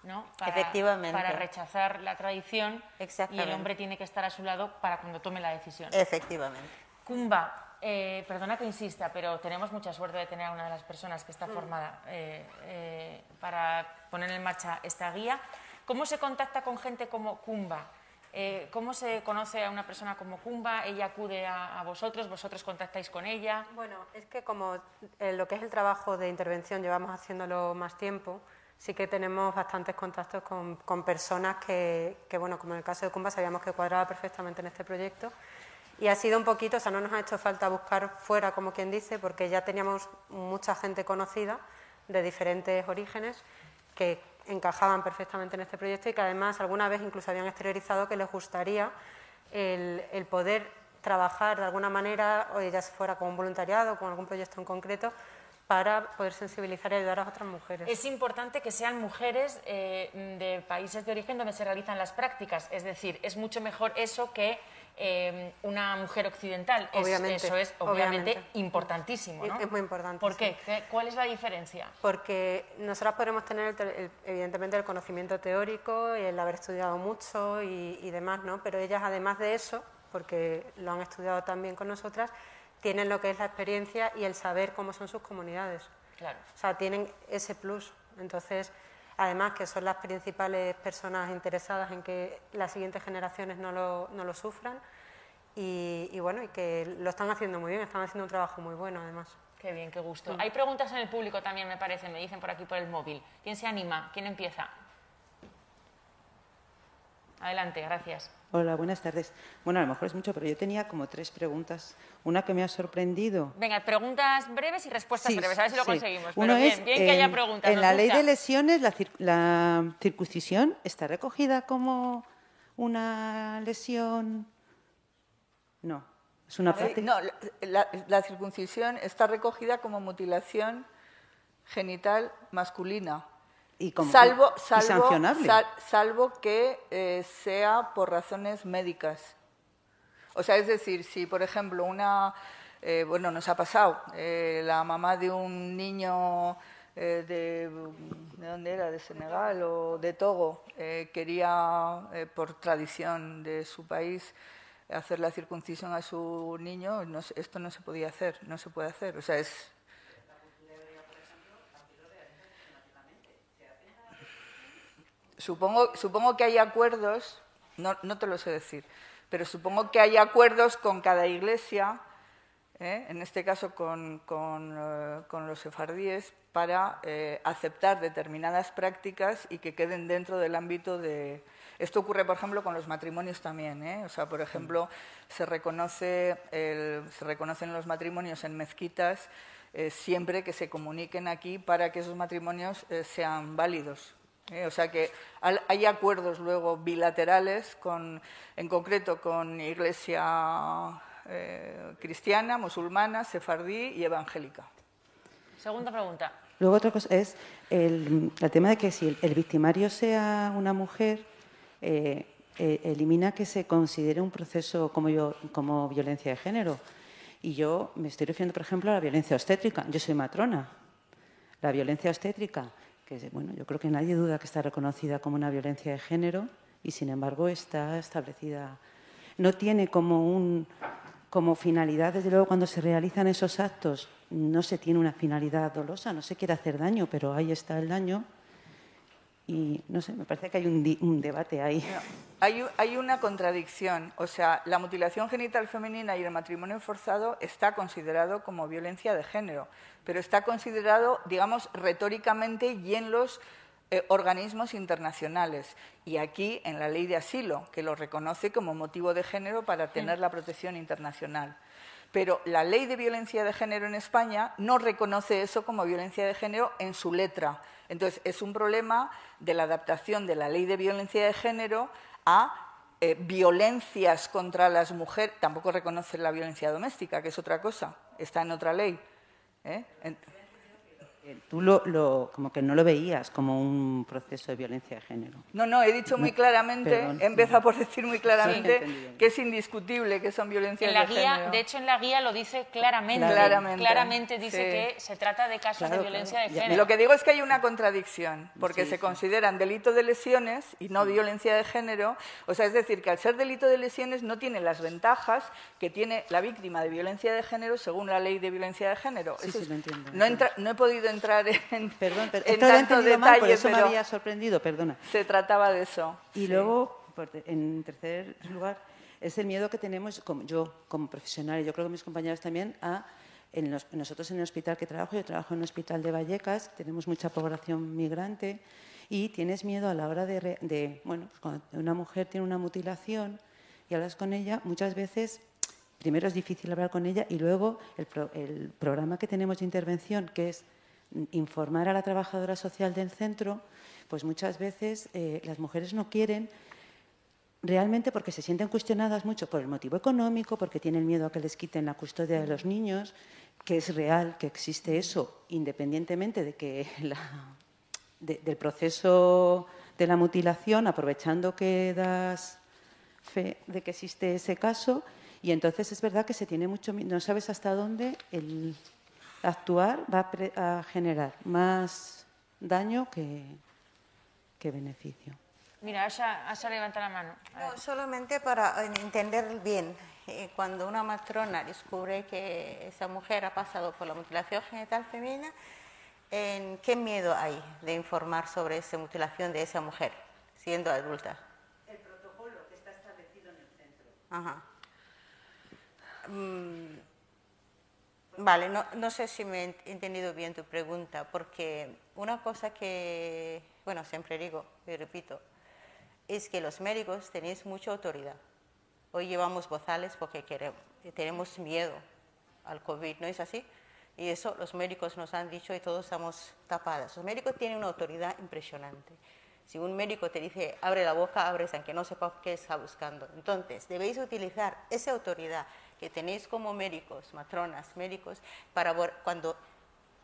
¿no? Para, Efectivamente. Para rechazar la tradición y el hombre tiene que estar a su lado para cuando tome la decisión. Efectivamente. Kumba, eh, perdona que insista, pero tenemos mucha suerte de tener a una de las personas que está formada eh, eh, para poner en marcha esta guía. ¿Cómo se contacta con gente como Kumba? Eh, ¿Cómo se conoce a una persona como Kumba? ¿Ella acude a, a vosotros? ¿Vosotros contactáis con ella? Bueno, es que como eh, lo que es el trabajo de intervención llevamos haciéndolo más tiempo, sí que tenemos bastantes contactos con, con personas que, que, bueno, como en el caso de Cumba, sabíamos que cuadraba perfectamente en este proyecto. Y ha sido un poquito, o sea, no nos ha hecho falta buscar fuera, como quien dice, porque ya teníamos mucha gente conocida de diferentes orígenes que encajaban perfectamente en este proyecto y que además alguna vez incluso habían exteriorizado que les gustaría el, poder trabajar de alguna manera, o ya fuera con un voluntariado con algún proyecto en concreto, para poder sensibilizar y ayudar a otras mujeres. Es importante que sean mujeres eh, de países de origen donde se realizan las prácticas, es decir, es mucho mejor eso que eh, una mujer occidental. Es- Obviamente, eso es obviamente, obviamente. importantísimo. ¿no? Es muy importante, ¿Por qué? ¿Qué- ¿Cuál es la diferencia? Porque nosotras podemos tener, el te- el- evidentemente, el conocimiento teórico y el haber estudiado mucho y, y demás, ¿no? Pero ellas, además de eso, porque lo han estudiado también con nosotras, tienen lo que es la experiencia y el saber cómo son sus comunidades. Claro. O sea, tienen ese plus. Entonces, además que son las principales personas interesadas en que las siguientes generaciones no lo, no lo sufran y, y bueno, y que lo están haciendo muy bien, están haciendo un trabajo muy bueno además. Qué bien, qué gusto. Hay preguntas en el público también, me parece, me dicen por aquí por el móvil. ¿Quién se anima? ¿Quién empieza? Adelante, gracias. Hola, buenas tardes. Bueno, a lo mejor es mucho, pero yo tenía como tres preguntas. Una que me ha sorprendido. Venga, preguntas breves y respuestas Sí, breves, a ver si lo sí. conseguimos. Uno Pero bien, es, bien que haya en- preguntas. En la ley de lesiones, la, cir- la circuncisión está recogida como una lesión. No, es una práctica. no, la, la- la circuncisión está recogida como mutilación genital masculina. Y como, salvo, y salvo, sancionable. sal- salvo que eh, sea por razones médicas. O sea, es decir, si por ejemplo una, eh, bueno, nos ha pasado, eh, la mamá de un niño eh, de, ¿de dónde era? De Senegal o de Togo, quería, por tradición de su país, hacer la circuncisión a su niño, esto no se podía hacer, no se puede hacer. O sea, es, Supongo, supongo que hay acuerdos, no, no, te lo sé decir, pero supongo que hay acuerdos con cada iglesia, ¿eh? en este caso con, eh, los sefardíes, para eh, aceptar determinadas prácticas y que queden dentro del ámbito de... Esto ocurre, por ejemplo, con los matrimonios también. ¿eh? O sea, por ejemplo, se, reconoce se reconocen los matrimonios en mezquitas siempre que se comuniquen aquí para que esos matrimonios sean válidos. O sea que hay acuerdos luego bilaterales, con, en concreto con Iglesia cristiana, musulmana, sefardí y evangélica. Segunda pregunta. Luego otra cosa es el, tema de que si el, victimario sea una mujer, eh, eh, elimina que se considere un proceso como, yo, como violencia de género. Y yo me estoy refiriendo, por ejemplo, a la violencia obstétrica. Yo soy matrona. La violencia obstétrica, que bueno, yo creo que nadie duda que está reconocida como una violencia de género y, sin embargo, está establecida. No tiene como un, como finalidad, desde luego, cuando se realizan esos actos, no se tiene una finalidad dolosa, no se quiere hacer daño, pero ahí está el daño. Y no sé, me parece que hay un, debate ahí. Hay, hay, una contradicción. O sea, la mutilación genital femenina y el matrimonio forzado está considerado como violencia de género, pero está considerado, digamos, retóricamente y en los eh, organismos internacionales y aquí en la ley de asilo, que lo reconoce como motivo de género para tener la protección internacional. Pero la ley de violencia de género en España no reconoce eso como violencia de género en su letra. Entonces, es un problema de la adaptación de la ley de violencia de género a eh, violencias contra las mujeres. Tampoco reconoce la violencia doméstica, que es otra cosa, está en otra ley. ¿eh? Tú lo, como que no lo veías como un proceso de violencia de género. No, no, he dicho muy claramente, he empezado por decir muy claramente que es indiscutible que son violencias la de guía, género. De hecho, en la guía lo dice claramente. Claramente, dice que se trata de casos de violencia de género. Lo que digo es que hay una contradicción, porque se consideran delito de lesiones y no violencia de género. O sea, es decir, que al ser delito de lesiones no tiene las ventajas que tiene la víctima de violencia de género según la ley de violencia de género. no, no he podido entrar en, perdón, en tanto detalle, por eso me había sorprendido, perdona. Se trataba de eso. Y luego, en tercer lugar, es el miedo que tenemos, como yo como profesional, y yo creo que mis compañeros también, a en nosotros en el hospital que trabajo, yo trabajo en un hospital de Vallecas, tenemos mucha población migrante y tienes miedo a la hora de, bueno, pues cuando una mujer tiene una mutilación y hablas con ella, muchas veces primero es difícil hablar con ella y luego el, el programa que tenemos de intervención, que es informar a la trabajadora social del centro, pues muchas veces eh, las mujeres no quieren realmente porque se sienten cuestionadas mucho por el motivo económico, porque tienen miedo a que les quiten la custodia de los niños, que es real, que existe eso, independientemente de que del proceso de la mutilación, aprovechando que das fe de que existe ese caso, y entonces es verdad que se tiene mucho miedo, no sabes hasta dónde el, actuar va a, generar más daño que, que beneficio. Mira, Asha, levanta la mano. solamente para entender bien, eh, cuando una matrona descubre que esa mujer ha pasado por la mutilación genital femenina, ¿en ¿qué miedo hay de informar sobre esa mutilación de esa mujer siendo adulta? El protocolo que está establecido en el centro. Ajá. Mm, Vale, no, sé si he entendido bien tu pregunta, porque una cosa que, bueno, siempre digo y repito, es que los médicos tenéis mucha autoridad. Hoy llevamos bozales porque queremos, tenemos miedo al COVID, ¿no es así? Y eso los médicos nos han dicho y todos estamos tapados. Los médicos tienen una autoridad impresionante. Si un médico te dice abre la boca, abres aunque no sepa qué está buscando. Entonces, debéis utilizar esa autoridad que tenéis como médicos, matronas, médicos, para cuando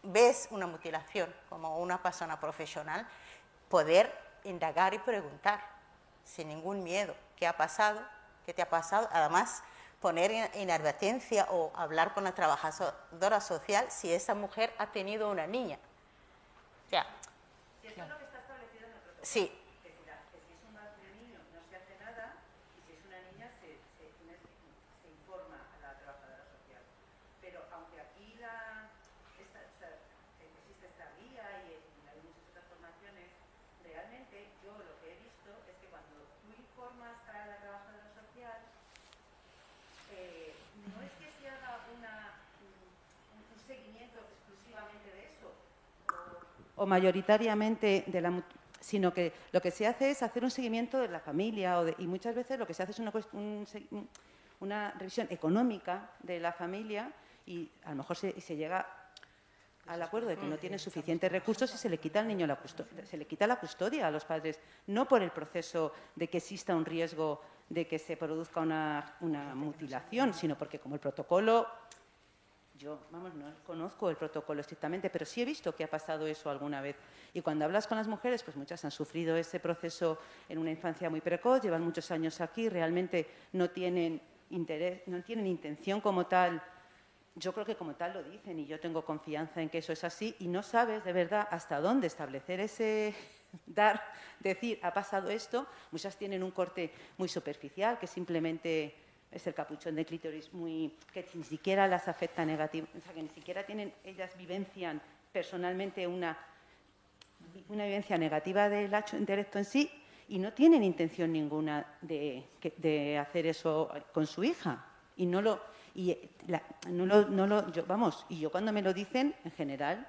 ves una mutilación como una persona profesional, poder indagar y preguntar sin ningún miedo qué ha pasado, qué te ha pasado, además poner en advertencia o hablar con la trabajadora social si esa mujer ha tenido una niña. O sea, si eso es lo que está establecido en el protocolo. Sí. Que si, es un niño no se hace nada y si es una niña se, se realmente yo lo que he visto es que cuando tú informas a la trabajadora social, eh, no es que se haga una, un, un seguimiento exclusivamente de eso, o, mayoritariamente de la sino que lo que se hace es hacer un seguimiento de la familia y muchas veces lo que se hace es una, un, una revisión económica de la familia y a lo mejor se, se llega al acuerdo de que no tiene suficientes recursos y se le quita al niño la custodia, se le quita la custodia a los padres, no por el proceso de que exista un riesgo de que se produzca una, una mutilación, sino porque como el protocolo, yo, vamos, no conozco el protocolo estrictamente, pero sí he visto que ha pasado eso alguna vez. Y cuando hablas con las mujeres, pues muchas han sufrido ese proceso en una infancia muy precoz, llevan muchos años aquí, realmente no tienen interés, no tienen intención como tal yo creo que como tal lo dicen y yo tengo confianza en que eso es así y no sabes de verdad hasta dónde establecer ese dar, decir, ha pasado esto. Muchas tienen un corte muy superficial que simplemente es el capuchón de clítoris muy que ni siquiera las afecta negativamente, o sea, que ni siquiera tienen ellas vivencian personalmente una una vivencia negativa del hecho intelecto en sí y no tienen intención ninguna de, de hacer eso con su hija. Y no lo y no lo, no lo, yo, vamos, y yo cuando me lo dicen, en general,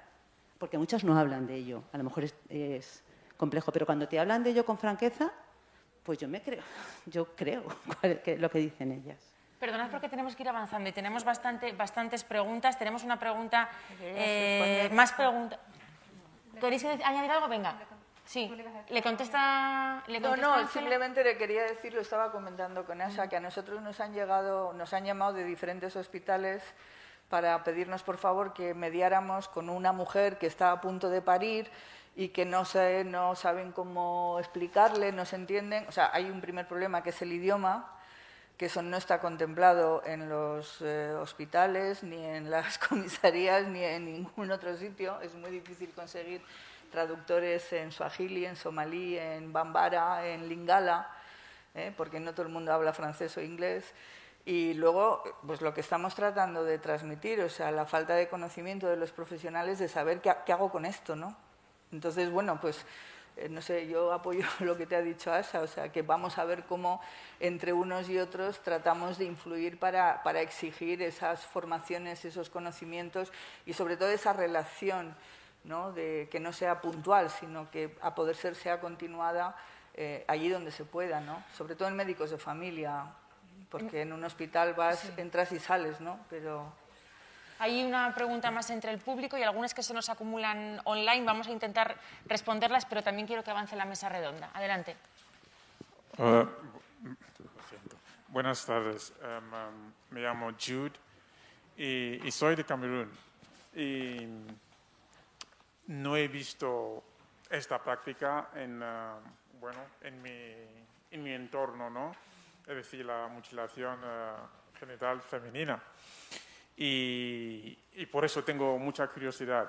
porque muchas no hablan de ello, a lo mejor es, complejo, pero cuando te hablan de ello con franqueza, pues yo me creo, yo creo lo que dicen ellas. Perdonad porque tenemos que ir avanzando y tenemos bastante, bastantes preguntas. Tenemos una pregunta, eh, más preguntas. ¿Queréis añadir algo? Venga. Sí, le contesta, le No, no, simplemente le quería decir, lo estaba comentando con Asa, que a nosotros nos han llegado, nos han llamado de diferentes hospitales para pedirnos por favor que mediáramos con una mujer que está a punto de parir y que no, sé, no saben cómo explicarle, no se entienden. O sea, hay un primer problema que es el idioma, que eso no está contemplado en los eh, hospitales, ni en las comisarías, ni en ningún otro sitio. Es muy difícil conseguir traductores en suajili, en somalí, en bambara, en lingala, ¿eh? porque no todo el mundo habla francés o inglés. Y luego, pues lo que estamos tratando de transmitir, o sea, la falta de conocimiento de los profesionales de saber qué, qué hago con esto, ¿no? Entonces, bueno, pues eh, no sé, yo apoyo lo que te ha dicho Asa, o sea, que vamos a ver cómo entre unos y otros tratamos de influir para, para exigir esas formaciones, esos conocimientos y sobre todo esa relación de que no sea puntual, sino que a poder ser sea continuada eh, allí donde se pueda, ¿no? sobre todo en médicos de familia, porque en un hospital vas, entras y sales, ¿no? pero... Hay una pregunta más entre el público y algunas que se nos acumulan online. Vamos a intentar responderlas, pero también quiero que avance la mesa redonda. Adelante. Uh, buenas tardes. Um, um, me llamo Jude y, soy de Camerún. Y no he visto esta práctica en, ah, bueno, en, mi, en mi entorno, ¿no? es decir, la mutilación uh, genital femenina. Y, y, por eso tengo mucha curiosidad.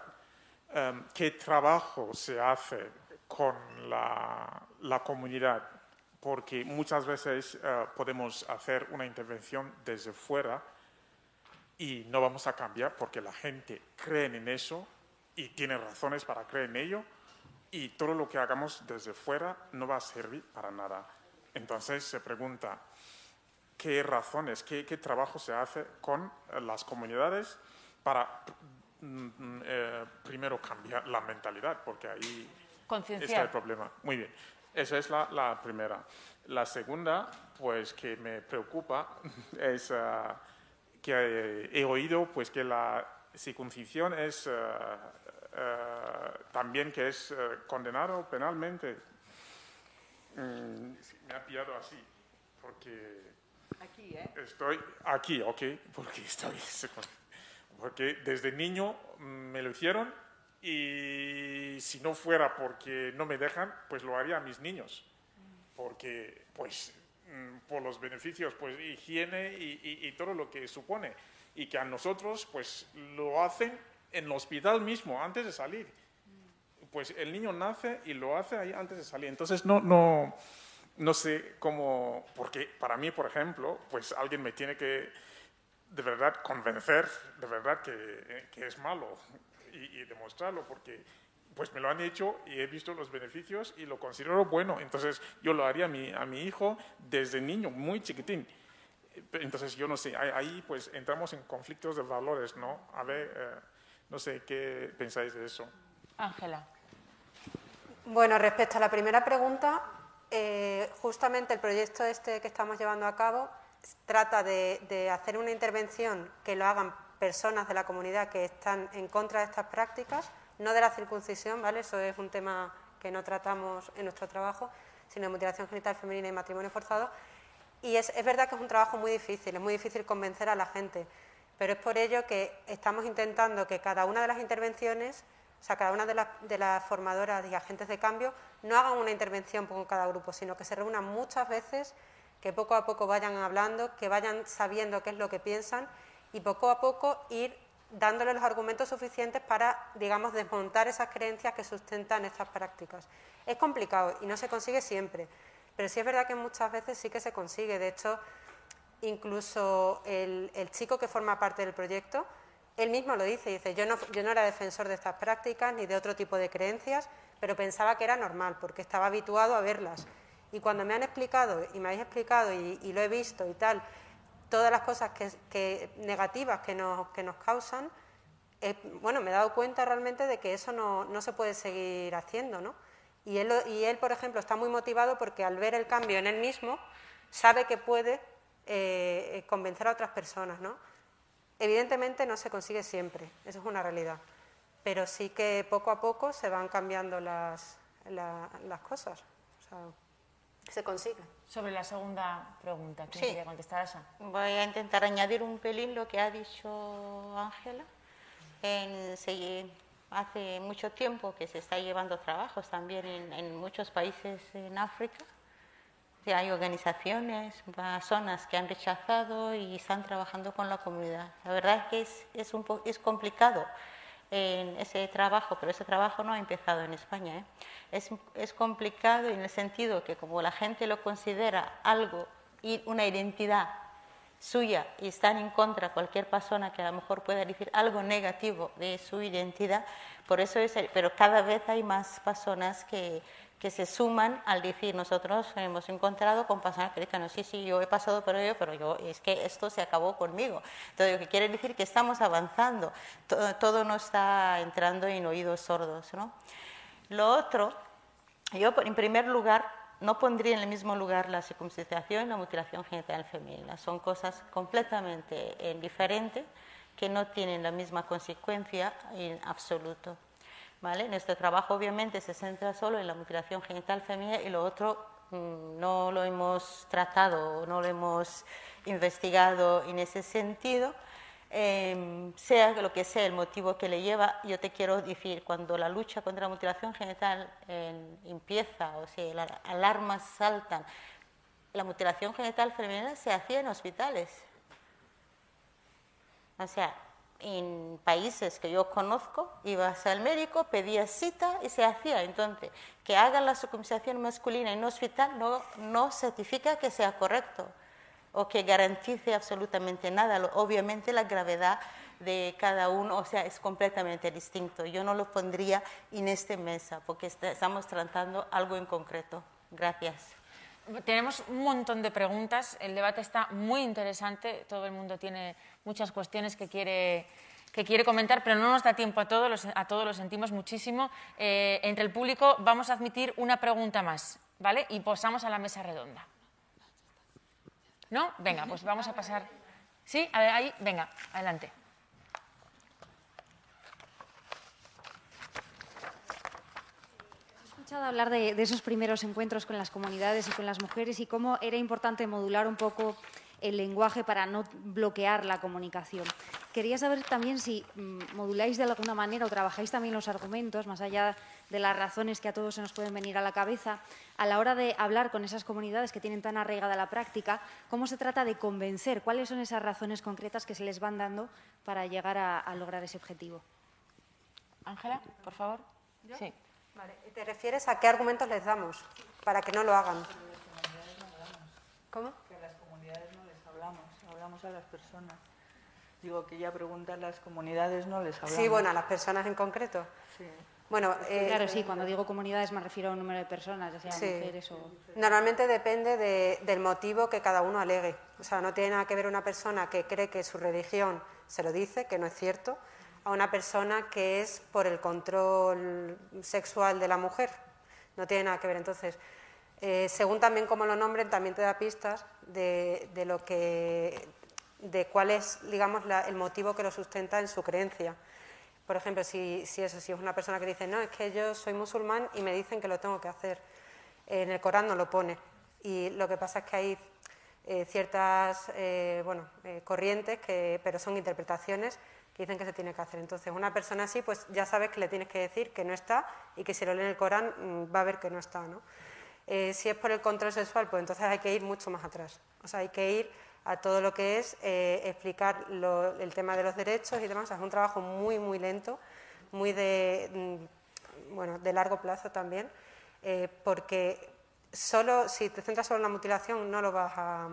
Um, ¿Qué trabajo se hace con la, la comunidad? Porque muchas veces uh, podemos hacer una intervención desde fuera y no vamos a cambiar porque la gente cree en eso y tiene razones para creer en ello y todo lo que hagamos desde fuera no va a servir para nada. Entonces se pregunta, ¿qué razones, qué, trabajo se hace con las comunidades para mm, eh, primero cambiar la mentalidad? Porque ahí está el problema. Muy bien, esa es la, primera. La segunda, pues que me preocupa, es ah, que he oído pues, que la circuncisión es ah, eh, también que es condenado penalmente. Mm, me ha pillado así, porque aquí, ¿eh? estoy aquí, ok, porque estoy, porque desde niño me lo hicieron y si no fuera porque no me dejan, pues lo haría a mis niños, porque pues mm, por los beneficios, pues higiene y, y todo lo que supone y que a nosotros pues lo hacen en el hospital mismo, antes de salir. Pues el niño nace y lo hace ahí antes de salir. Entonces no, no, no sé cómo, porque para mí, por ejemplo, pues alguien me tiene que de verdad convencer, de verdad que, que es malo y, demostrarlo, porque pues me lo han hecho y he visto los beneficios y lo considero bueno. Entonces yo lo haría a mi, a mi hijo desde niño, muy chiquitín. Entonces yo no sé, ahí pues entramos en conflictos de valores, ¿no? A ver, eh, no sé, ¿qué pensáis de eso? Ángela. Bueno, respecto a la primera pregunta, eh, justamente el proyecto este que estamos llevando a cabo trata de, hacer una intervención que lo hagan personas de la comunidad que están en contra de estas prácticas, no de la circuncisión, ¿vale? Eso es un tema que no tratamos en nuestro trabajo, sino de mutilación genital femenina y matrimonio forzado. Y es, es verdad que es un trabajo muy difícil, es muy difícil convencer a la gente, pero es por ello que estamos intentando que cada una de las intervenciones, o sea, cada una de, de las formadoras y agentes de cambio, no hagan una intervención con cada grupo, sino que se reúnan muchas veces, que poco a poco vayan hablando, que vayan sabiendo qué es lo que piensan y poco a poco ir dándole los argumentos suficientes para, digamos, desmontar esas creencias que sustentan estas prácticas. Es complicado y no se consigue siempre, pero sí es verdad que muchas veces sí que se consigue. De hecho, incluso el, chico que forma parte del proyecto, él mismo lo dice, dice, yo no, yo no era defensor de estas prácticas ni de otro tipo de creencias, pero pensaba que era normal porque estaba habituado a verlas. Y cuando me han explicado y me habéis explicado y lo he visto y tal, todas las cosas que, negativas que nos, que nos causan, eh, bueno, me he dado cuenta realmente de que eso no, no se puede seguir haciendo, ¿no? Y él, y él, por ejemplo, está muy motivado porque al ver el cambio en él mismo, sabe que puede eh, eh, convencer a otras personas, ¿no? Evidentemente no se consigue siempre, eso es una realidad, pero sí que poco a poco se van cambiando las, las cosas, o sea, se consigue. Sobre la segunda pregunta, ¿quién quería contestar esa? Voy a intentar añadir un pelín lo que ha dicho Ángela. Hace mucho tiempo que se está llevando trabajos también en, muchos países en África. Hay organizaciones, zonas que han rechazado y están trabajando con la comunidad. La verdad es que es, es, un es complicado en ese trabajo, pero ese trabajo no ha empezado en España. ¿eh? Es, es, complicado en el sentido que como la gente lo considera algo y una identidad suya y están en contra cualquier persona que a lo mejor pueda decir algo negativo de su identidad, por eso es, pero cada vez hay más personas que, que se suman al decir nosotros hemos encontrado con personas dicen, sí, sí, yo he pasado por ello, pero yo es que esto se acabó conmigo. Entonces, lo que quiere decir que estamos avanzando, todo, todo no está entrando en oídos sordos. ¿no? Lo otro, yo en primer lugar no pondría en el mismo lugar la circuncisión y la mutilación genital femenina. Son cosas completamente eh, diferentes que no tienen la misma consecuencia en absoluto. Nuestro trabajo obviamente se centra solo en la mutilación genital femenina y lo otro mm, no lo hemos tratado, no lo hemos investigado en ese sentido. Em, sea lo que sea el motivo que le lleva, yo te quiero decir, cuando la lucha contra la mutilación genital empieza, o sea, las alarmas saltan, la mutilación genital femenina se hacía en hospitales. O sea, en países que yo conozco, ibas al médico, pedías cita y se hacía. Entonces, que hagan la circuncisión masculina en un hospital no, no certifica que sea correcto o que garantice absolutamente nada. Obviamente la gravedad de cada uno, o sea, es completamente distinto. Yo no lo pondría en esta mesa porque estamos tratando algo en concreto. Gracias. Tenemos un montón de preguntas, el debate está muy interesante, todo el mundo tiene muchas cuestiones que quiere, que quiere comentar, pero no nos da tiempo a todos, a todos lo sentimos muchísimo. Eh, entre el público vamos a admitir una pregunta más, ¿vale? Y pasamos a la mesa redonda. ¿No? Venga, pues vamos a pasar. ¿Sí? A ver, ahí, venga, adelante. hablar de, esos primeros encuentros con las comunidades y con las mujeres y cómo era importante modular un poco el lenguaje para no bloquear la comunicación. Quería saber también si mm, moduláis de alguna manera o trabajáis también los argumentos, más allá de las razones que a todos se nos pueden venir a la cabeza, a la hora de hablar con esas comunidades que tienen tan arraigada la práctica, cómo se trata de convencer, cuáles son esas razones concretas que se les van dando para llegar a, lograr ese objetivo. Ángela, por favor. Sí. ¿Te refieres a qué argumentos les damos para que no lo hagan? ¿Cómo? Que a las comunidades no les hablamos, a las personas. Digo que ya pregunta a las comunidades, ¿no? Les hablamos. Sí, bueno, a las personas en concreto. Sí. Bueno, eh, Claro, sí, cuando digo comunidades me refiero a un número de personas, ya sea Sí. mujeres o... Normalmente depende de- del motivo que cada uno alegue. O sea, no tiene nada que ver una persona que cree que su religión se lo dice, que no es cierto, a una persona que es por el control sexual de la mujer. No tiene nada que ver. Entonces, eh, según también cómo lo nombren, también te da pistas de, lo que, de cuál es, digamos, el motivo que lo sustenta en su creencia. Por ejemplo, si, eso, es una persona que dice, no, es que yo soy musulmán y me dicen que lo tengo que hacer. En el Corán no lo pone. Y lo que pasa es que hay eh, ciertas eh, bueno, corrientes, que, pero son interpretaciones que dicen que se tiene que hacer. Entonces, una persona así, pues ya sabes que le tienes que decir que no está y que si lo lee en el Corán mm, va a ver que no está. ¿no? Eh, si es por el control sexual, pues entonces hay que ir mucho más atrás. O sea, hay que ir a todo lo que es eh, explicar el tema de los derechos y demás. O sea, es un trabajo muy, muy lento, muy de, mm, bueno, de largo plazo también, eh, porque solo si te centras solo en la mutilación no lo vas a,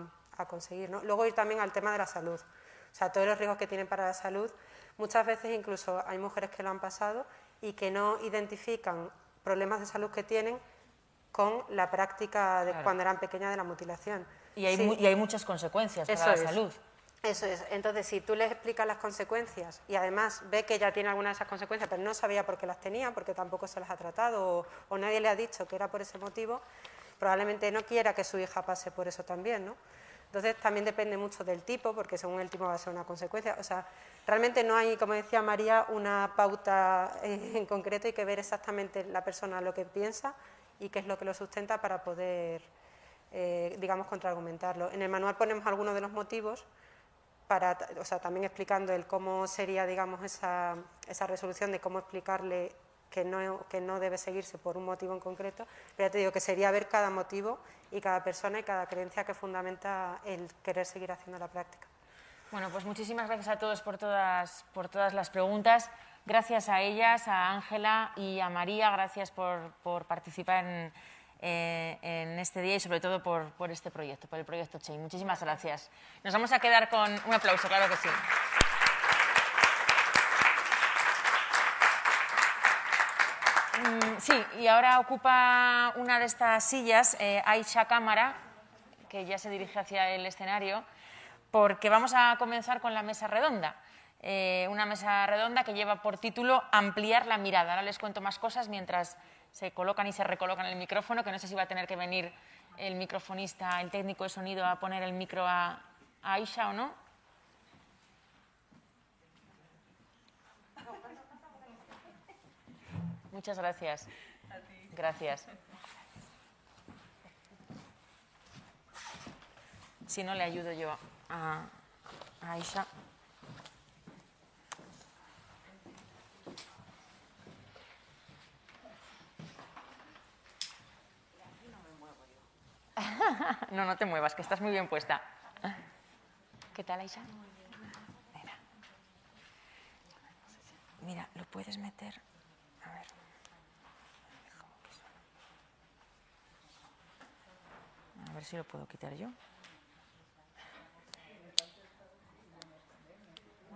conseguir. Luego ir también al tema de la salud. O sea, todos los riesgos que tienen para la salud. Muchas veces incluso hay mujeres que lo han pasado y que no identifican problemas de salud que tienen con la práctica de Claro. cuando eran pequeñas de la mutilación. Y hay, Sí. mu- y hay muchas consecuencias Eso para la salud. Eso es. Entonces, si tú les explicas las consecuencias y además ve que ella tiene alguna de esas consecuencias, pero no sabía por qué las tenía, porque tampoco se las ha tratado o, o nadie le ha dicho que era por ese motivo, probablemente no quiera que su hija pase por eso también, ¿no? Entonces, también depende mucho del tipo, porque según el tipo va a ser una consecuencia. O sea, realmente no hay, como decía María, una pauta eh, en concreto, hay que ver exactamente la persona lo que piensa y qué es lo que lo sustenta para poder, eh, digamos, contraargumentarlo. En el manual ponemos algunos de los motivos, para, o sea, también explicando el cómo sería, digamos, esa, esa resolución de cómo explicarle que no, que no debe seguirse por un motivo en concreto, pero ya te digo que sería ver cada motivo y cada persona y cada creencia que fundamenta el querer seguir haciendo la práctica. Bueno, pues muchísimas gracias a todos por todas, por todas las preguntas. Gracias a ellas, a Ángela y a María, gracias por, por participar en, eh, en este día y sobre todo por, por este proyecto, por el proyecto Chain. Muchísimas gracias. Nos vamos a quedar con un aplauso, claro que sí. Mm, Sí, y ahora ocupa una de estas sillas eh, Aisha Cámara, que ya se dirige hacia el escenario, porque vamos a comenzar con la mesa redonda. Eh, una mesa redonda que lleva por título Ampliar la mirada. Ahora les cuento más cosas mientras se colocan y se recolocan el micrófono, que no sé si va a tener que venir el microfonista, el técnico de sonido, a poner el micro a, a Aisha o no. Muchas gracias. Gracias. Si no, le ayudo yo a, a Aisha. No, no te muevas, que estás muy bien puesta. ¿Qué tal, Aisha? Mira. Mira, lo puedes meter. A ver. A ver si lo puedo quitar yo.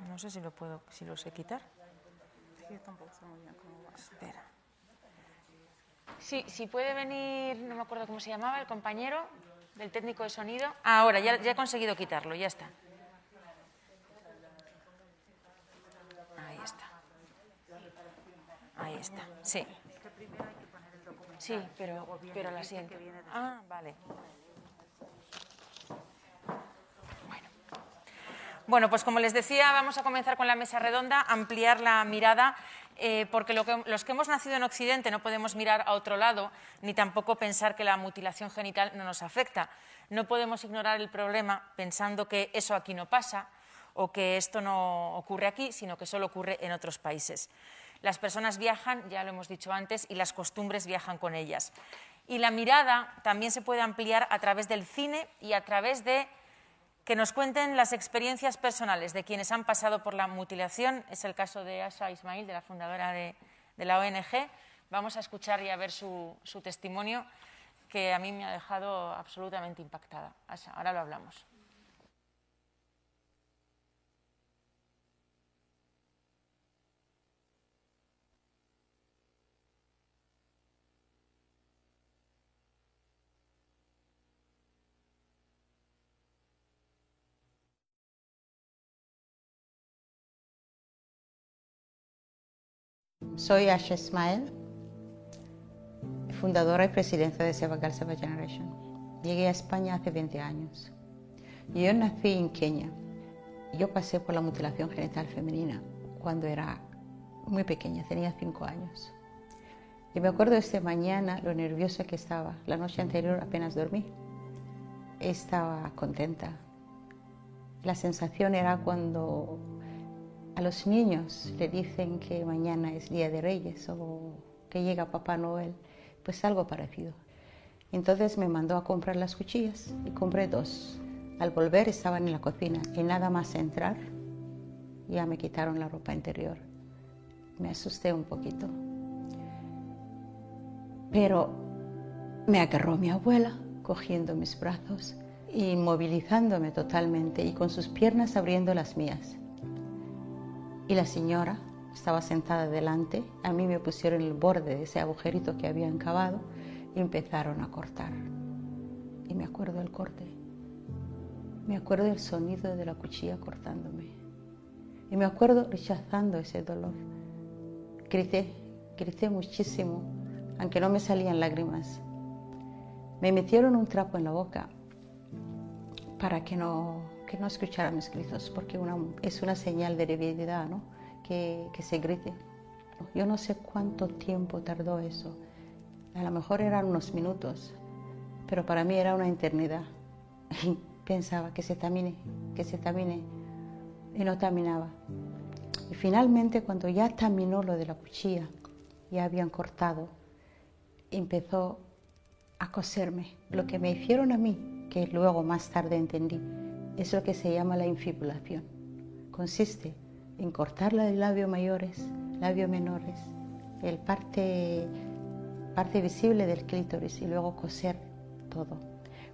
No sé si lo puedo, si lo sé quitar. Espera. Sí, si puede venir, no me acuerdo cómo se llamaba, el compañero del técnico de sonido. Ah, ahora, ya, ya he conseguido quitarlo, ya está. Ahí está. Ahí está, sí. Sí, pero, pero la siento. Ah, vale. Bueno, pues como les decía, vamos a comenzar con la mesa redonda, ampliar la mirada, eh, porque lo que- los que hemos nacido en Occidente no podemos mirar a otro lado, ni tampoco pensar que la mutilación genital no nos afecta. No podemos ignorar el problema pensando que eso aquí no pasa o que esto no ocurre aquí, sino que solo ocurre en otros países. Las personas viajan, ya lo hemos dicho antes, y las costumbres viajan con ellas. Y la mirada también se puede ampliar a través del cine y a través de que nos cuenten las experiencias personales de quienes han pasado por la mutilación. Es el caso de Asha Ismail, de la fundadora de, la ONG. Vamos a escuchar y a ver su, su testimonio, que a mí me ha dejado absolutamente impactada. Asha, ahora lo hablamos. Soy Asha Ismael, fundadora y presidenta de Seva Girl Seva Generation. Llegué a España hace 20 años. Yo nací en Kenia. Yo pasé por la mutilación genital femenina cuando era muy pequeña, tenía 5 años. Y me acuerdo esta mañana lo nerviosa que estaba. La noche anterior apenas dormí. Estaba contenta. La sensación era cuando a los niños le dicen que mañana es Día de Reyes o que llega Papá Noel, pues algo parecido. Entonces me mandó a comprar las cuchillas y compré dos. Al volver estaban en la cocina y nada más entrar ya me quitaron la ropa interior. Me asusté un poquito. Pero me agarró mi abuela cogiendo mis brazos, inmovilizándome totalmente y con sus piernas abriendo las mías. Y la señora estaba sentada delante, a mí me pusieron el borde de ese agujerito que habían cavado y empezaron a cortar. Y me acuerdo del corte, me acuerdo del sonido de la cuchilla cortándome. Y me acuerdo rechazando ese dolor. Grité, grité muchísimo, aunque no me salían lágrimas. Me metieron un trapo en la boca para que no, que no escuchara mis gritos, porque es una señal de debilidad. Que, se grite. Yo no sé cuánto tiempo tardó eso. A lo mejor eran unos minutos, pero para mí era una eternidad. Pensaba que se termine, que se termine, y no terminaba. Y finalmente, cuando ya terminó lo de la cuchilla, ya habían cortado, empezó a coserme. Lo que me hicieron a mí, que luego más tarde entendí, es lo que se llama la infibulación. Consiste en cortar los labios mayores, labios menores, el parte, parte visible del clítoris y luego coser todo.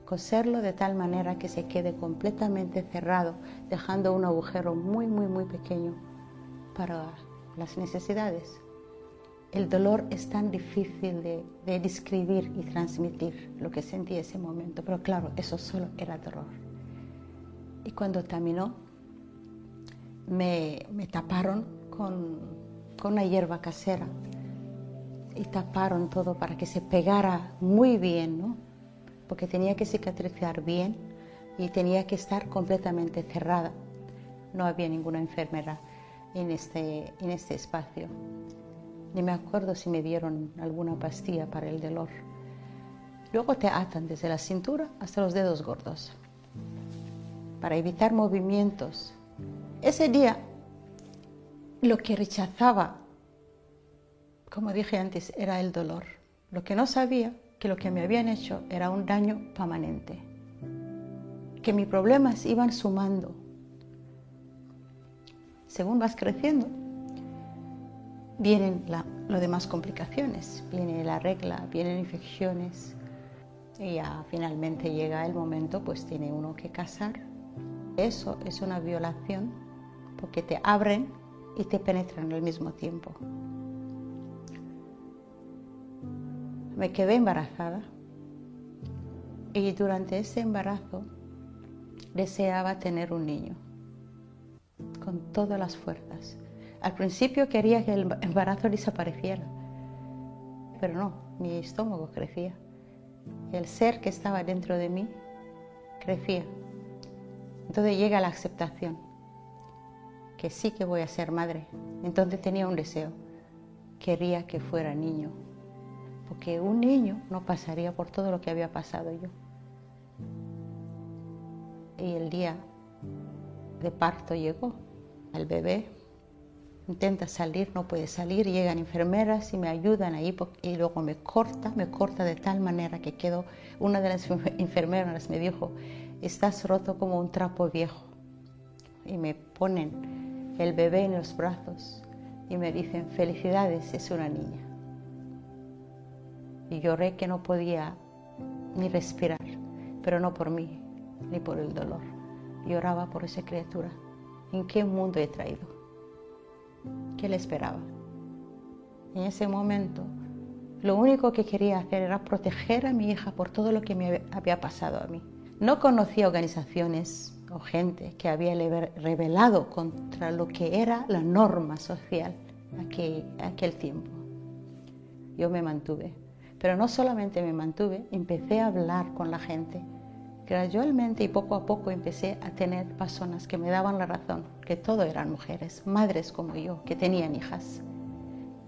Coserlo de tal manera que se quede completamente cerrado, dejando un agujero muy, muy, muy pequeño para las necesidades. El dolor es tan difícil de, de describir y transmitir lo que sentí ese momento, pero claro, eso solo era dolor. Y cuando terminó, me, taparon con, con una hierba casera y taparon todo para que se pegara muy bien, ¿no? Porque tenía que cicatrizar bien y tenía que estar completamente cerrada. No había ninguna enfermera en este, en este espacio. Ni me acuerdo si me dieron alguna pastilla para el dolor. Luego te atan desde la cintura hasta los dedos gordos para evitar movimientos. Ese día lo que rechazaba, como dije antes, era el dolor. Lo que no sabía que lo que me habían hecho era un daño permanente, que mis problemas iban sumando. Según vas creciendo, vienen las demás complicaciones, viene la regla, vienen infecciones y ya finalmente llega el momento, pues tiene uno que casar. Eso es una violación porque te abren y te penetran al mismo tiempo. Me quedé embarazada y durante ese embarazo deseaba tener un niño con todas las fuerzas. Al principio quería que el embarazo desapareciera, pero no, mi estómago crecía. El ser que estaba dentro de mí crecía. Entonces llega la aceptación, que sí que voy a ser madre. Entonces tenía un deseo, quería que fuera niño, porque un niño no pasaría por todo lo que había pasado yo. Y el día de parto llegó, el bebé. Intenta salir, no puede salir, llegan enfermeras y me ayudan ahí y luego me corta, me corta de tal manera que quedo, una de las enfermeras me dijo, estás roto como un trapo viejo. Y me ponen el bebé en los brazos y me dicen, felicidades, es una niña. Y lloré que no podía ni respirar, pero no por mí, ni por el dolor. Lloraba por esa criatura. ¿En qué mundo he traído? ¿Qué le esperaba? En ese momento, lo único que quería hacer era proteger a mi hija por todo lo que me había pasado a mí. No conocía organizaciones o gente que había revelado contra lo que era la norma social. aquel tiempo. Yo me mantuve, pero no solamente me mantuve, empecé a hablar con la gente. Gradualmente y poco a poco empecé a tener personas que me daban la razón, que todo eran mujeres, madres como yo, que tenían hijas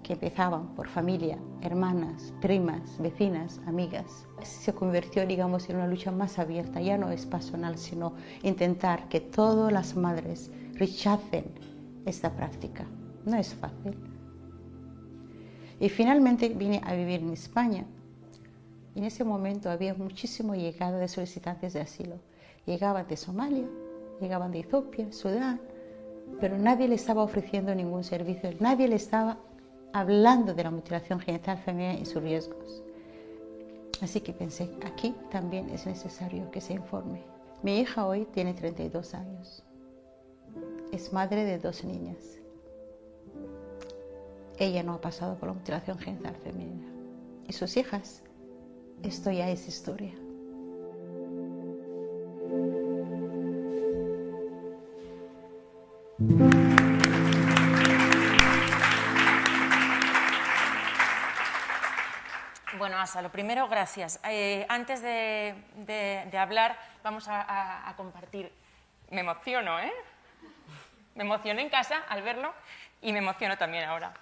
que empezaban por familia, hermanas, primas, vecinas, amigas. Se convirtió, digamos, en una lucha más abierta, ya no es personal, sino intentar que todas las madres rechacen esta práctica. No es fácil. Y finalmente vine a vivir en España. En ese momento había muchísimo llegada de solicitantes de asilo. Llegaban de Somalia, llegaban de Etiopía, Sudán, pero nadie le estaba ofreciendo ningún servicio, nadie le estaba hablando de la mutilación genital femenina y sus riesgos. Así que pensé, aquí también es necesario que se informe. Mi hija hoy tiene 32 años. Es madre de dos niñas. Ella no ha pasado por la mutilación genital femenina. Y sus hijas, esto ya es historia. Lo primero, gracias. Eh, antes de, hablar, vamos a, compartir. Me emociono, ¿eh? Me emocioné en casa al verlo y me emociono también ahora.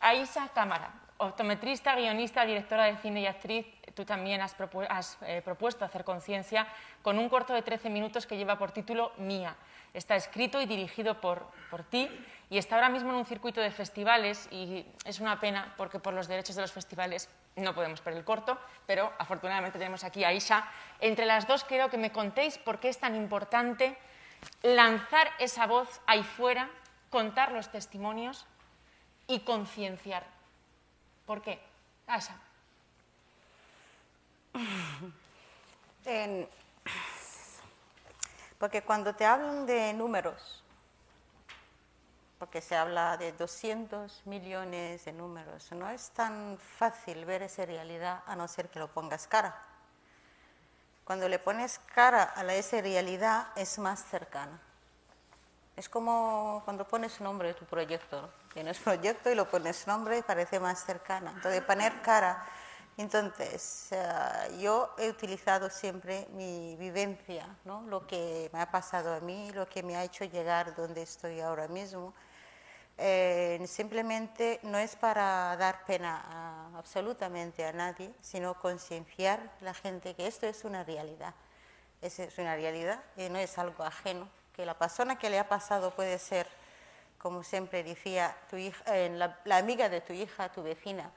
Aisa Cámara, optometrista, guionista, directora de cine y actriz, tú también has, eh, propuesto hacer conciencia con un corto de 13 minutos que lleva por título Mía. Está escrito y dirigido por, por ti y está ahora mismo en un circuito de festivales y es una pena porque por los derechos de los festivales no podemos ver el corto, pero afortunadamente tenemos aquí a Isa. Entre las dos quiero que me contéis por qué es tan importante lanzar esa voz ahí fuera, contar los testimonios y concienciar. ¿Por qué? Aisha. porque cuando te hablan de números, porque se habla de 200 millones de números. No es tan fácil ver esa realidad a no ser que lo pongas cara. Cuando le pones cara a la, esa realidad es más cercana. Es como cuando pones nombre a tu proyecto. Tienes proyecto y lo pones nombre y parece más cercana. Entonces, poner cara. Entonces, eh, yo he utilizado siempre mi vivencia, ¿no? lo que me ha pasado a mí, lo que me ha hecho llegar donde estoy ahora mismo eh, simplemente no es para dar pena absolutamente a nadie, sino concienciar a la gente que esto es una realidad. Es, es una realidad y no es algo ajeno, que la persona que le ha pasado puede ser, como siempre decía, tu hija, eh, la, amiga de tu hija, tu vecina,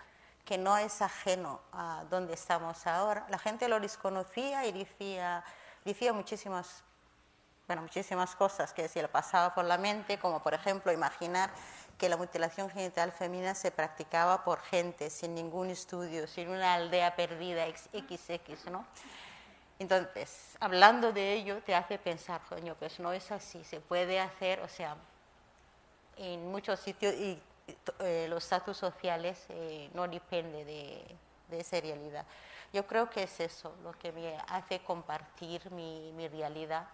que no es ajeno a donde estamos ahora. La gente lo desconocía y decía, decía muchísimas bueno, muchísimas cosas que se le pasaba por la mente, como por ejemplo imaginar que la mutilación genital femenina se practicaba por gente sin ningún estudio, sin una aldea perdida XX, ¿no? Entonces, hablando de ello, te hace pensar, coño, pues no es así, se puede hacer, o sea, en muchos sitios y eh, los estatus sociales eh, no depende de, de, esa realidad. Yo creo que es eso lo que me hace compartir mi, mi realidad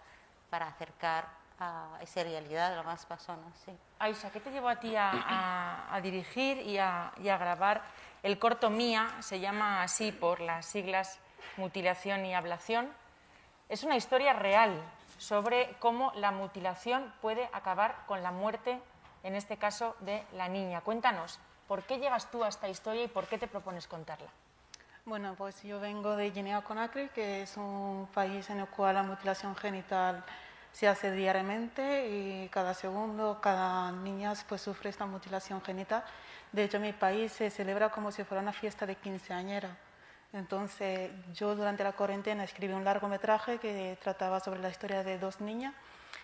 para acercar a esa realidad las más personas. Sí. Aisha, ¿qué te llevó a ti a, dirigir y a, grabar el corto Mía? Se llama así por las siglas mutilación y ablación. Es una historia real sobre cómo la mutilación puede acabar con la muerte, en este caso de la niña. Cuéntanos, ¿por qué llegas tú a esta historia y por qué te propones contarla? Bueno, pues yo vengo de Guinea-Conakry, que es un país en el cual la mutilación genital se hace diariamente y cada segundo, cada niña pues, sufre esta mutilación genital. De hecho, en mi país se celebra como si fuera una fiesta de quinceañera. Entonces, yo durante la cuarentena escribí un largometraje que trataba sobre la historia de dos niñas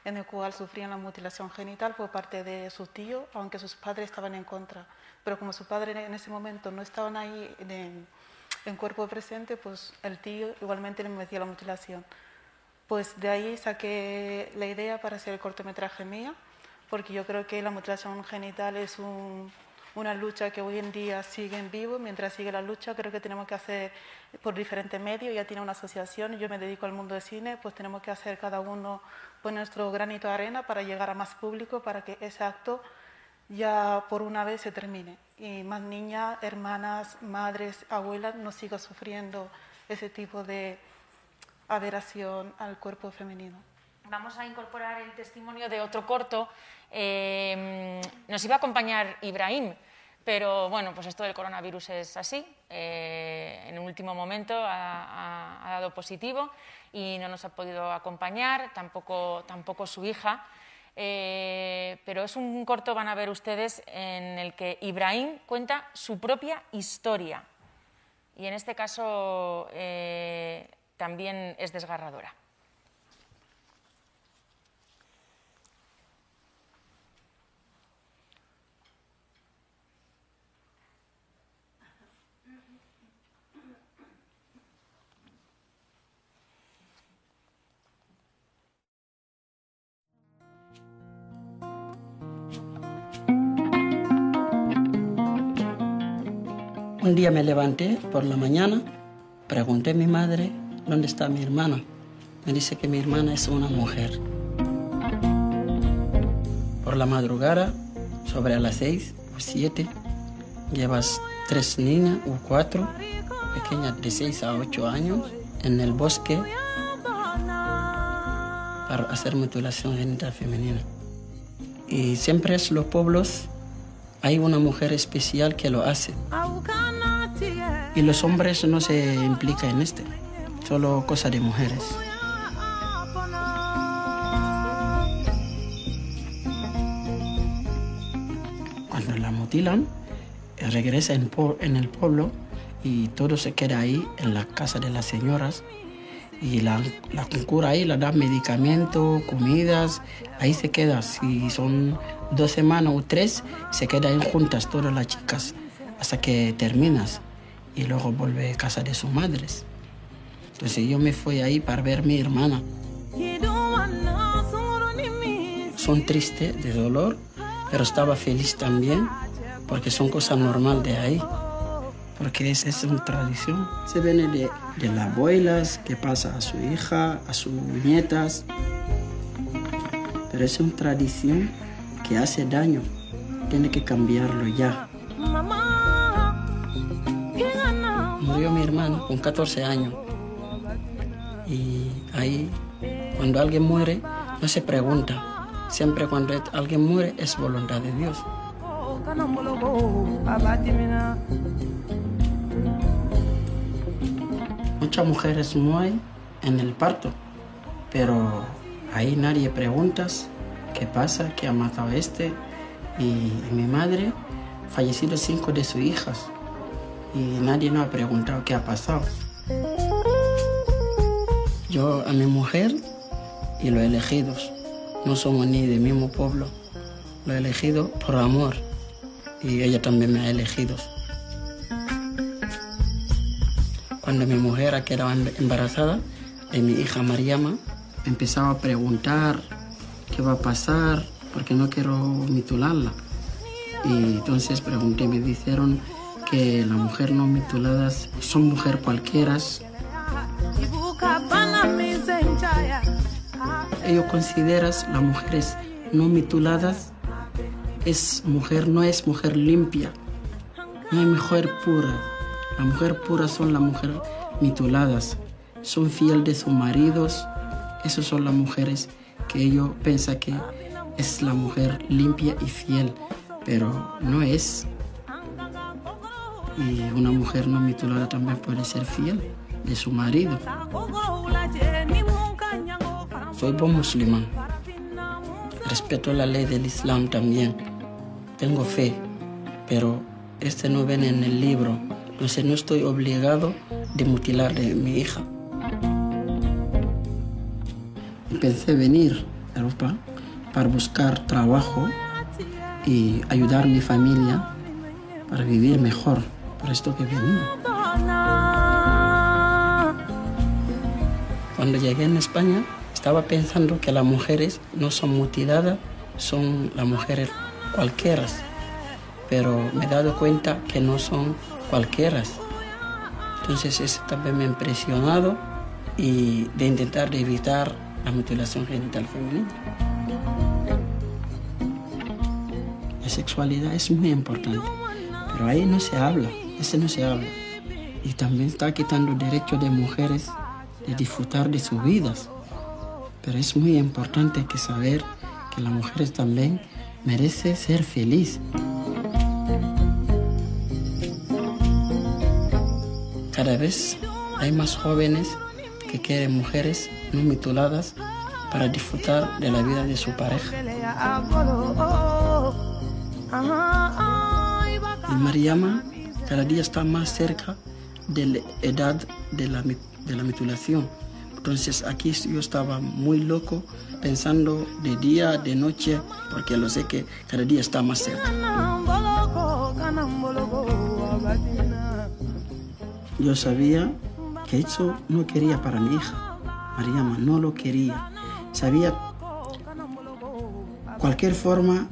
en el cual sufrían la mutilación genital por parte de su tío, aunque sus padres estaban en contra. Pero como su padre en ese momento no estaban ahí en cuerpo presente, pues el tío igualmente le metía la mutilación. Pues de ahí saqué la idea para hacer el cortometraje mía, porque yo creo que la mutilación genital es una lucha que hoy en día sigue en vivo. Mientras sigue la lucha, creo que tenemos que hacer por diferentes medios. Ya tiene una asociación, yo me dedico al mundo del cine, pues tenemos que hacer cada uno pues, nuestro granito de arena para llegar a más público, para que ese acto ya por una vez se termine y más niñas, hermanas, madres, abuelas no sigan sufriendo ese tipo de aberración al cuerpo femenino. Vamos a incorporar el testimonio de otro corto. Eh, nos iba a acompañar Ibrahim, pero bueno, pues esto del coronavirus es así. Eh, en un último momento ha, ha, dado positivo y no nos ha podido acompañar, tampoco, tampoco su hija. Eh, pero es un corto, van a ver ustedes, en el que Ibrahim cuenta su propia historia. Y en este caso eh, también es desgarradora. Un día me levanté por la mañana, pregunté a mi madre dónde está mi hermana. Me dice que mi hermana es una mujer. Por la madrugada, sobre las seis o siete, llevas tres niñas o cuatro, pequeñas de seis a ocho años, en el bosque para hacer mutilación genital femenina. Y siempre en los pueblos hay una mujer especial que lo hace. Y los hombres no se implican en este, solo cosa de mujeres. Cuando la mutilan, regresa en, el pueblo y todo se queda ahí en la casa de las señoras y la, la cura ahí le da medicamentos, comidas, ahí se queda. Si son dos semanas o tres, se quedan juntas todas las chicas hasta que terminas y luego vuelve a casa de sus madres. Entonces yo me fui ahí para ver a mi hermana. Son tristes de dolor, pero estaba feliz también porque son cosas normales de ahí. Porque esa es una tradición. Se viene de, de las abuelas que pasa a su hija, a sus nietas. Pero es una tradición que hace daño. Tiene que cambiarlo ya. Murió mi hermano con 14 años. Y ahí, cuando alguien muere, no se pregunta. Siempre cuando alguien muere es voluntad de Dios. Muchas mujeres mueren en el parto, pero ahí nadie pregunta qué pasa, qué ha matado a este. Y mi madre, fallecido cinco de sus hijas, y nadie nos ha preguntado qué ha pasado. Yo a mi mujer y los elegidos, no somos ni del mismo pueblo, lo he elegido por amor y ella también me ha elegido. Cuando mi mujer quedaba embarazada de mi hija Mariama, empezaba a preguntar qué va a pasar porque no quiero mitularla. Y entonces pregunté, me dijeron que las mujeres no mituladas son mujeres cualquiera. Ellos consideran las mujeres no mituladas es mujer, no es mujer limpia, no hay mujer pura. La mujer pura son las mujeres mituladas, son fieles de sus maridos. Esas son las mujeres que ellos piensan que es la mujer limpia y fiel, pero no es. Y una mujer no mitulada también puede ser fiel de su marido. Soy buen musulmán. Respeto la ley del Islam también. Tengo fe, pero este no viene en el libro. Entonces no estoy obligado de mutilar a mi hija. Pensé venir a Europa para buscar trabajo y ayudar a mi familia para vivir mejor por esto que venía. Cuando llegué en España estaba pensando que las mujeres no son mutiladas, son las mujeres cualquiera, pero me he dado cuenta que no son cualquiera. Entonces eso también me ha impresionado y de intentar evitar la mutilación genital femenina. la sexualidad es muy importante, pero ahí no se habla, ese no se habla. Y también está quitando derechos de mujeres de disfrutar de sus vidas. Pero es muy importante que saber que las mujeres también merecen ser felices. Cada vez hay más jóvenes que quieren mujeres no mutiladas para disfrutar de la vida de su pareja. Y Mariama cada día está más cerca de la edad de la, de la mutilación. Entonces aquí yo estaba muy loco pensando de día, de noche, porque lo sé que cada día está más cerca. Yo sabía que eso no quería para mi hija. Mariama no lo quería. Sabía cualquier forma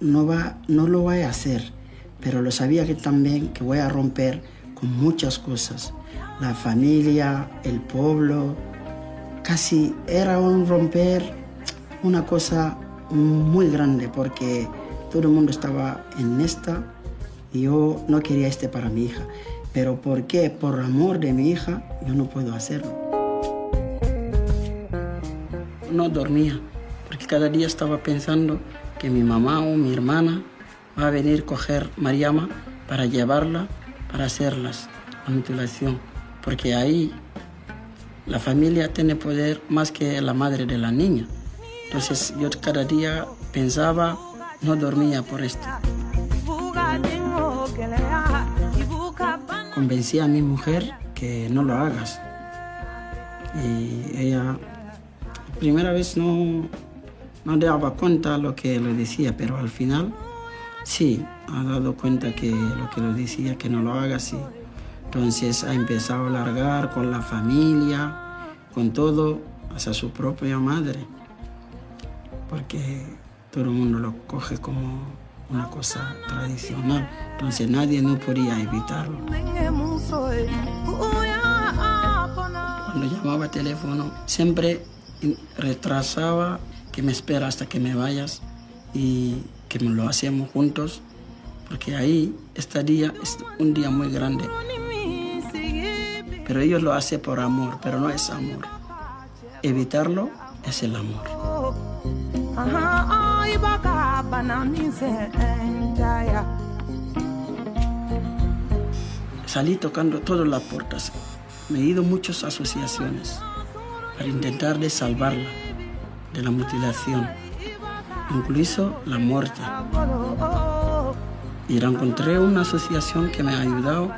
no, va, no lo voy a hacer, pero lo sabía que también que voy a romper con muchas cosas. La familia, el pueblo, casi era un romper una cosa muy grande porque todo el mundo estaba en esta y yo no quería este para mi hija. Pero ¿por qué? Por amor de mi hija, yo no puedo hacerlo. No dormía, porque cada día estaba pensando que mi mamá o mi hermana va a venir coger Mariama para llevarla para hacerlas la mutilación, porque ahí la familia tiene poder más que la madre de la niña. Entonces yo cada día pensaba, no dormía por esto. Convencí a mi mujer que no lo hagas. Y ella, primera vez no, no daba cuenta lo que le decía, pero al final sí, ha dado cuenta que lo que le decía, que no lo hagas, sí. Entonces ha empezado a largar con la familia, con todo, hasta su propia madre, porque todo el mundo lo coge como una cosa tradicional, entonces nadie no podía evitarlo. Cuando llamaba teléfono, siempre retrasaba que me espera hasta que me vayas y que lo hacemos juntos, porque ahí este día es un día muy grande. Pero ellos lo hacen por amor, pero no es amor. Evitarlo es el amor. Salí tocando todas las puertas. Me he ido a muchas asociaciones para intentar de salvarla de la mutilación, incluso la muerte. Y encontré una asociación que me ha ayudado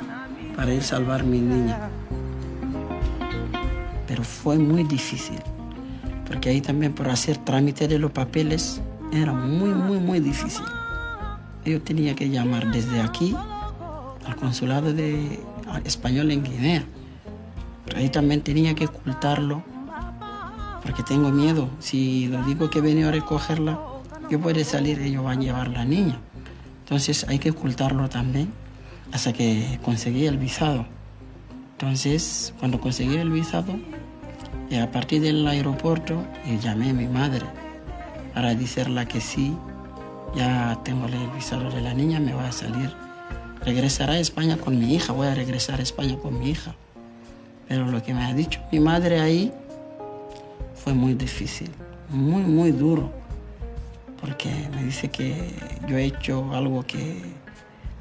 para ir a salvar a mi niña. Pero fue muy difícil, porque ahí también por hacer trámite de los papeles era muy, muy, muy difícil. Yo tenía que llamar desde aquí al consulado de español en Guinea. Pero ahí también tenía que ocultarlo, porque tengo miedo. Si lo digo que venía a recogerla, yo puede salir, ellos van a llevar la niña. Entonces hay que ocultarlo también hasta que conseguí el visado. Entonces, cuando conseguí el visado, eh, a partir del aeropuerto, eh, llamé a mi madre para decirle que sí, ya tengo el visado de la niña, me va a salir. Regresará a España con mi hija, voy a regresar a España con mi hija. Pero lo que me ha dicho mi madre ahí fue muy difícil, muy, muy duro, porque me dice que yo he hecho algo que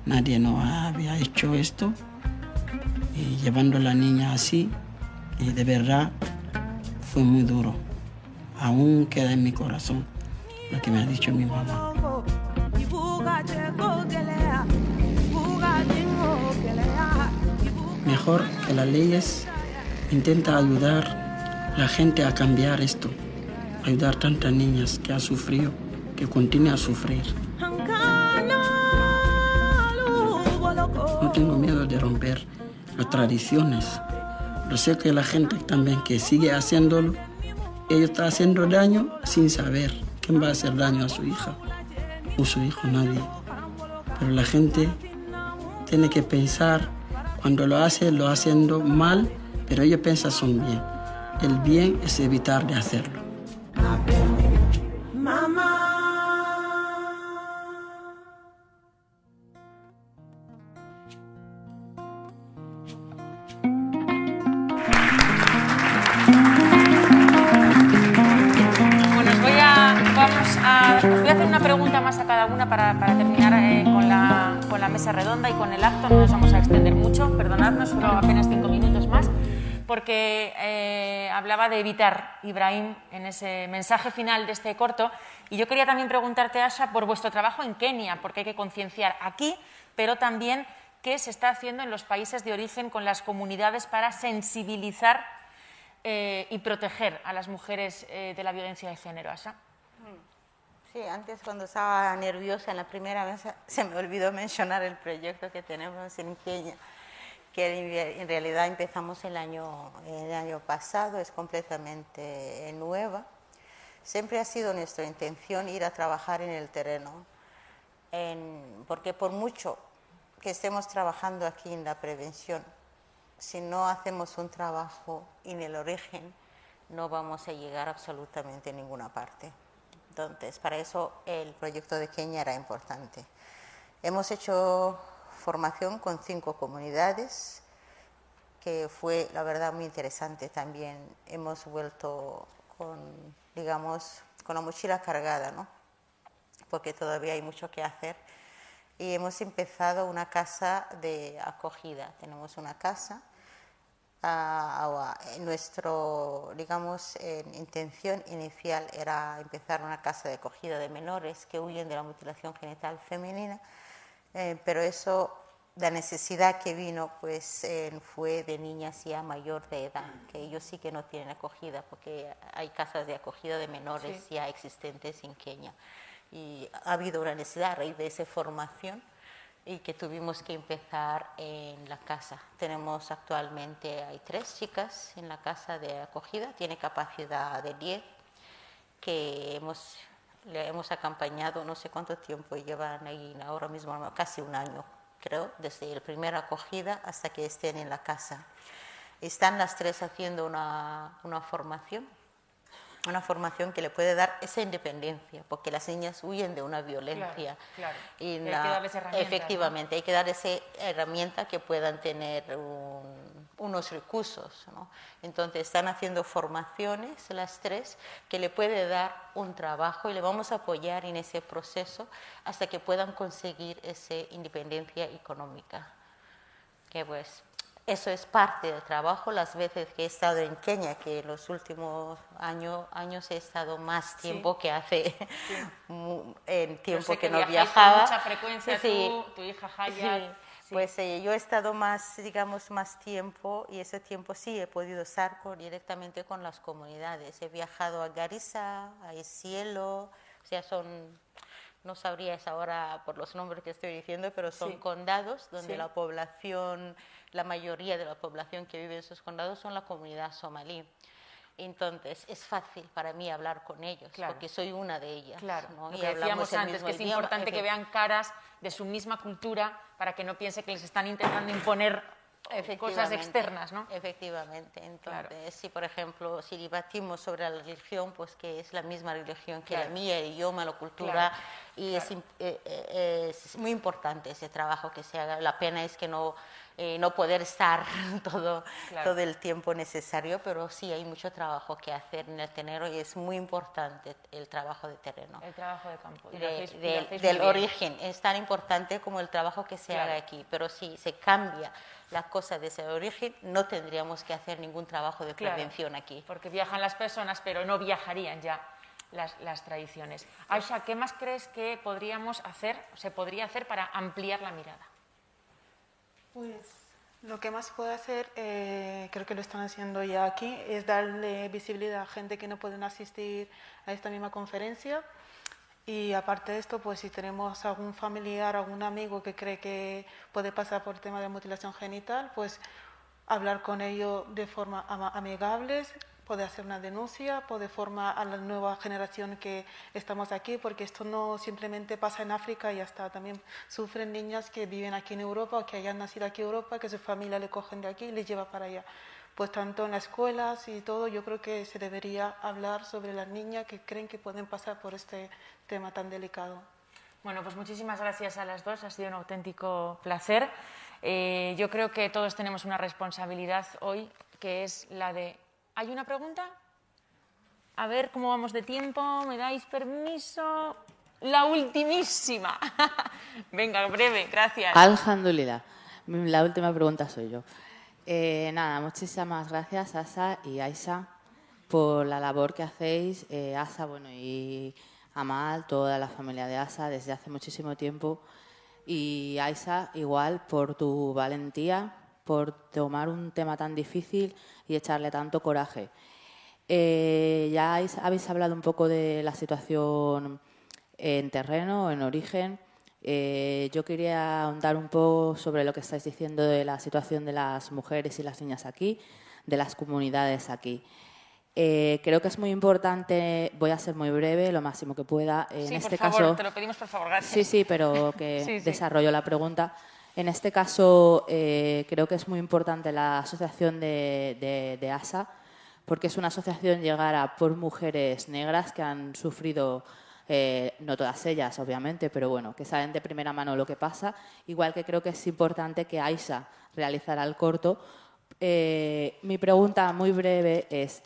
nadie no había hecho esto, y llevando a la niña así, y de verdad fue muy duro. Aún queda en mi corazón lo que me ha dicho mi mamá. Mejor que las leyes intenta ayudar a la gente a cambiar esto, ayudar tantas niñas que han sufrido, que continúan a sufrir. No tengo miedo de romper las tradiciones. Yo sé que la gente también que sigue haciéndolo, ella está haciendo daño sin saber quién va a hacer daño a su hija o su hijo, nadie. Pero la gente tiene que pensar, cuando lo hace, lo haciendo mal, pero ellos piensan son bien. El bien es evitar de hacerlo. Porque eh, hablaba de evitar Ibrahim en ese mensaje final de este corto. Y yo quería también preguntarte, Asha, por vuestro trabajo en Kenia, porque hay que concienciar aquí, pero también qué se está haciendo en los países de origen con las comunidades para sensibilizar eh, y proteger a las mujeres eh, de la violencia de género. Asha. Sí, antes cuando estaba nerviosa en la primera vez se me olvidó mencionar el proyecto que tenemos en Kenia, que en realidad empezamos el año, el año pasado, es completamente nueva. Siempre ha sido nuestra intención ir a trabajar en el terreno, porque por mucho que estemos trabajando aquí en la prevención, si no hacemos un trabajo en el origen, no vamos a llegar absolutamente a ninguna parte. Entonces, para eso el proyecto de Kenia era importante. Hemos hecho formación con cinco comunidades, que fue, la verdad, muy interesante también. Hemos vuelto con, digamos, con la mochila cargada, ¿no? Porque todavía hay mucho que hacer y hemos empezado una casa de acogida. Tenemos una casa. Uh, nuestro, digamos, intención inicial era empezar una casa de acogida de menores que huyen de la mutilación genital femenina, eh, pero eso, la necesidad que vino, pues eh, fue de niñas ya mayor de edad, que ellos sí que no tienen acogida, porque hay casas de acogida de menores ya existentes en Kenia. Y ha habido una necesidad a raíz de esa formación y que tuvimos que empezar en la casa. Tenemos actualmente, hay tres chicas en la casa de acogida, tiene capacidad de 10, que hemos, le hemos acompañado no sé cuánto tiempo llevan ahí ahora mismo, casi un año creo, desde la primera acogida hasta que estén en la casa. Están las tres haciendo una, una formación una formación que le puede dar esa independencia, porque las niñas huyen de una violencia. Claro, Y hay que darles herramientas, efectivamente, hay que dar esa herramienta que puedan tener unos recursos. ¿no? Entonces, están haciendo formaciones las tres que le puede dar un trabajo y le vamos a apoyar en ese proceso hasta que puedan conseguir esa independencia económica. Que pues eso es parte del trabajo. Las veces que he estado en Kenia, que en los últimos años, años he estado más tiempo que hace en tiempo que, no viajaba. Con mucha frecuencia tú, tu hija Hayat. Pues eh, yo he estado más, digamos, más tiempo y ese tiempo sí he podido estar con, directamente con las comunidades. He viajado a Garissa, a Cielo, o sea, son no sabrías ahora por los nombres que estoy diciendo, pero son condados donde la población, la mayoría de la población que vive en esos condados son la comunidad somalí. Entonces es fácil para mí hablar con ellos, porque soy una de ellas. Claro, ¿no? lo que decíamos antes, que es importante que vean caras de su misma cultura para que no piense que les están intentando imponer cosas externas, ¿no? Efectivamente. Entonces, si por ejemplo, si debatimos sobre la religión, pues que es la misma religión que la mía, el idioma, la cultura, y es, eh, es, muy importante ese trabajo que se haga. La pena es que no, eh, no poder estar todo, todo el tiempo necesario, pero sí hay mucho trabajo que hacer en el terreno y es muy importante el trabajo de terreno. El trabajo de campo. del origen. Es tan importante como el trabajo que se haga aquí, pero si se cambia la cosa de ese origen, no tendríamos que hacer ningún trabajo de prevención aquí. Porque viajan las personas, pero no viajarían ya las, las, tradiciones. Aisha, ¿qué más crees que podríamos hacer, se podría hacer para ampliar la mirada? Pues lo que más puede hacer, eh, creo que lo están haciendo ya aquí, es darle visibilidad a gente que no pueden asistir a esta misma conferencia. Y aparte de esto, pues si tenemos algún familiar, algún amigo que cree que puede pasar por el tema de mutilación genital, pues hablar con ellos de forma amigable, puede hacer una denuncia, puede formar a la nueva generación que estamos aquí, porque esto no simplemente pasa en África y ya está. También sufren niñas que viven aquí en Europa o que hayan nacido aquí en Europa, que su familia le cogen de aquí y les lleva para allá pues tanto en las escuelas y todo, yo creo que se debería hablar sobre las niñas que creen que pueden pasar por este tema tan delicado. Bueno, pues muchísimas gracias a las dos, ha sido un auténtico placer. Eh, yo creo que todos tenemos una responsabilidad hoy, que es la de... ¿Hay una pregunta? A ver cómo vamos de tiempo, ¿me dais permiso? La ultimísima. Venga, breve, gracias. Alhamdulillah. La última pregunta soy yo. Eh, nada, muchísimas gracias, Asa y Aisa, por la labor que hacéis. Eh, Asa, bueno, y Amal, toda la familia de Asa, desde hace muchísimo tiempo. Y Aisa, igual, por tu valentía, por tomar un tema tan difícil y echarle tanto coraje. Eh, ya habéis hablado un poco de la situación en terreno, en origen. Eh, yo quería ahondar un poco sobre lo que estáis diciendo de la situación de las mujeres y las niñas aquí, de las comunidades aquí. Eh, creo que es muy importante, voy a ser muy breve, lo máximo que pueda. En sí, este por favor, caso, te lo pedimos por favor, gracias. Sí, sí, pero que Sí, sí. desarrollo la pregunta. En este caso, eh, creo que es muy importante la asociación de, ASA, porque es una asociación llegada por mujeres negras que han sufrido, eh, no todas ellas, obviamente, pero bueno, que saben de primera mano lo que pasa. Igual que creo que es importante que AISA realizara el corto. Eh, mi pregunta muy breve es,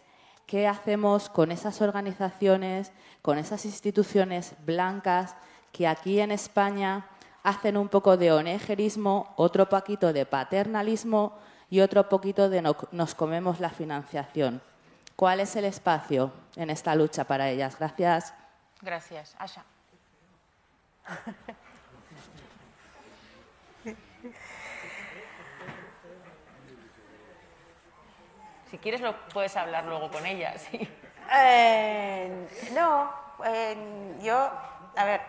¿qué hacemos con esas organizaciones, con esas instituciones blancas que aquí en España hacen un poco de onegerismo, otro poquito de paternalismo y otro poquito de no- nos comemos la financiación? ¿Cuál es el espacio en esta lucha para ellas? Gracias. Gracias. Asha. Si quieres lo puedes hablar luego con ella, sí. Eh, no, eh, yo, a ver,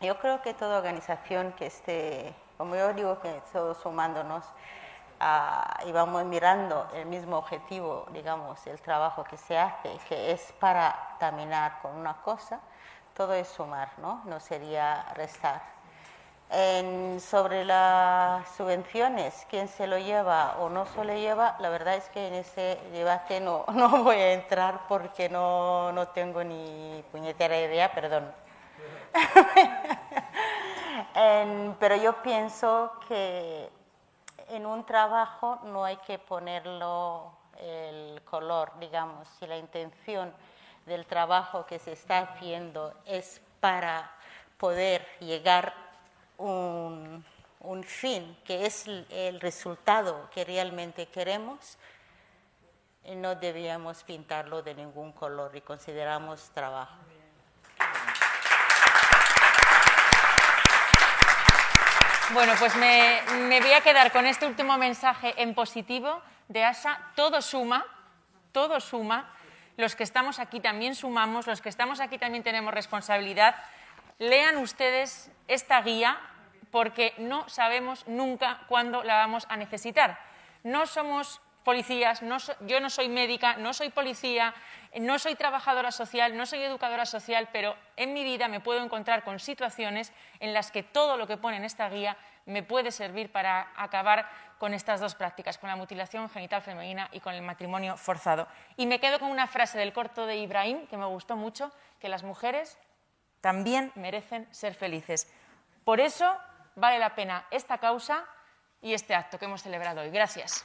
yo creo que toda organización que esté, como yo digo, que todos sumándonos ah, y vamos mirando el mismo objetivo, digamos, el trabajo que se hace, que es para terminar con una cosa, todo es sumar, ¿no? No sería restar. Sobre las subvenciones, quién se lo lleva o no se lo lleva, la verdad es que en ese debate no, no voy a entrar porque no, no tengo ni puñetera idea, perdón. En- pero yo pienso que en un trabajo no hay que ponerlo el color, digamos, si la intención del trabajo que se está haciendo es para poder llegar un, un fin, que es el- resultado que realmente queremos, eh, no debíamos pintarlo de ningún color y consideramos trabajo. Bueno, pues me, voy a quedar con este último mensaje en positivo de Asa. Todo suma, todo suma. Los que estamos aquí también sumamos, los que estamos aquí también tenemos responsabilidad. Lean ustedes esta guía porque no sabemos nunca cuándo la vamos a necesitar. No somos policías, no yo no soy médica, no soy policía, no soy trabajadora social, no soy educadora social, pero en mi vida me puedo encontrar con situaciones en las que todo lo que pone en esta guía me puede servir para acabar con estas dos prácticas, con la mutilación genital femenina y con el matrimonio forzado. Y me quedo con una frase del corto de Ibrahim que me gustó mucho, que las mujeres también merecen ser felices. Por eso vale la pena esta causa y este acto que hemos celebrado hoy. Gracias.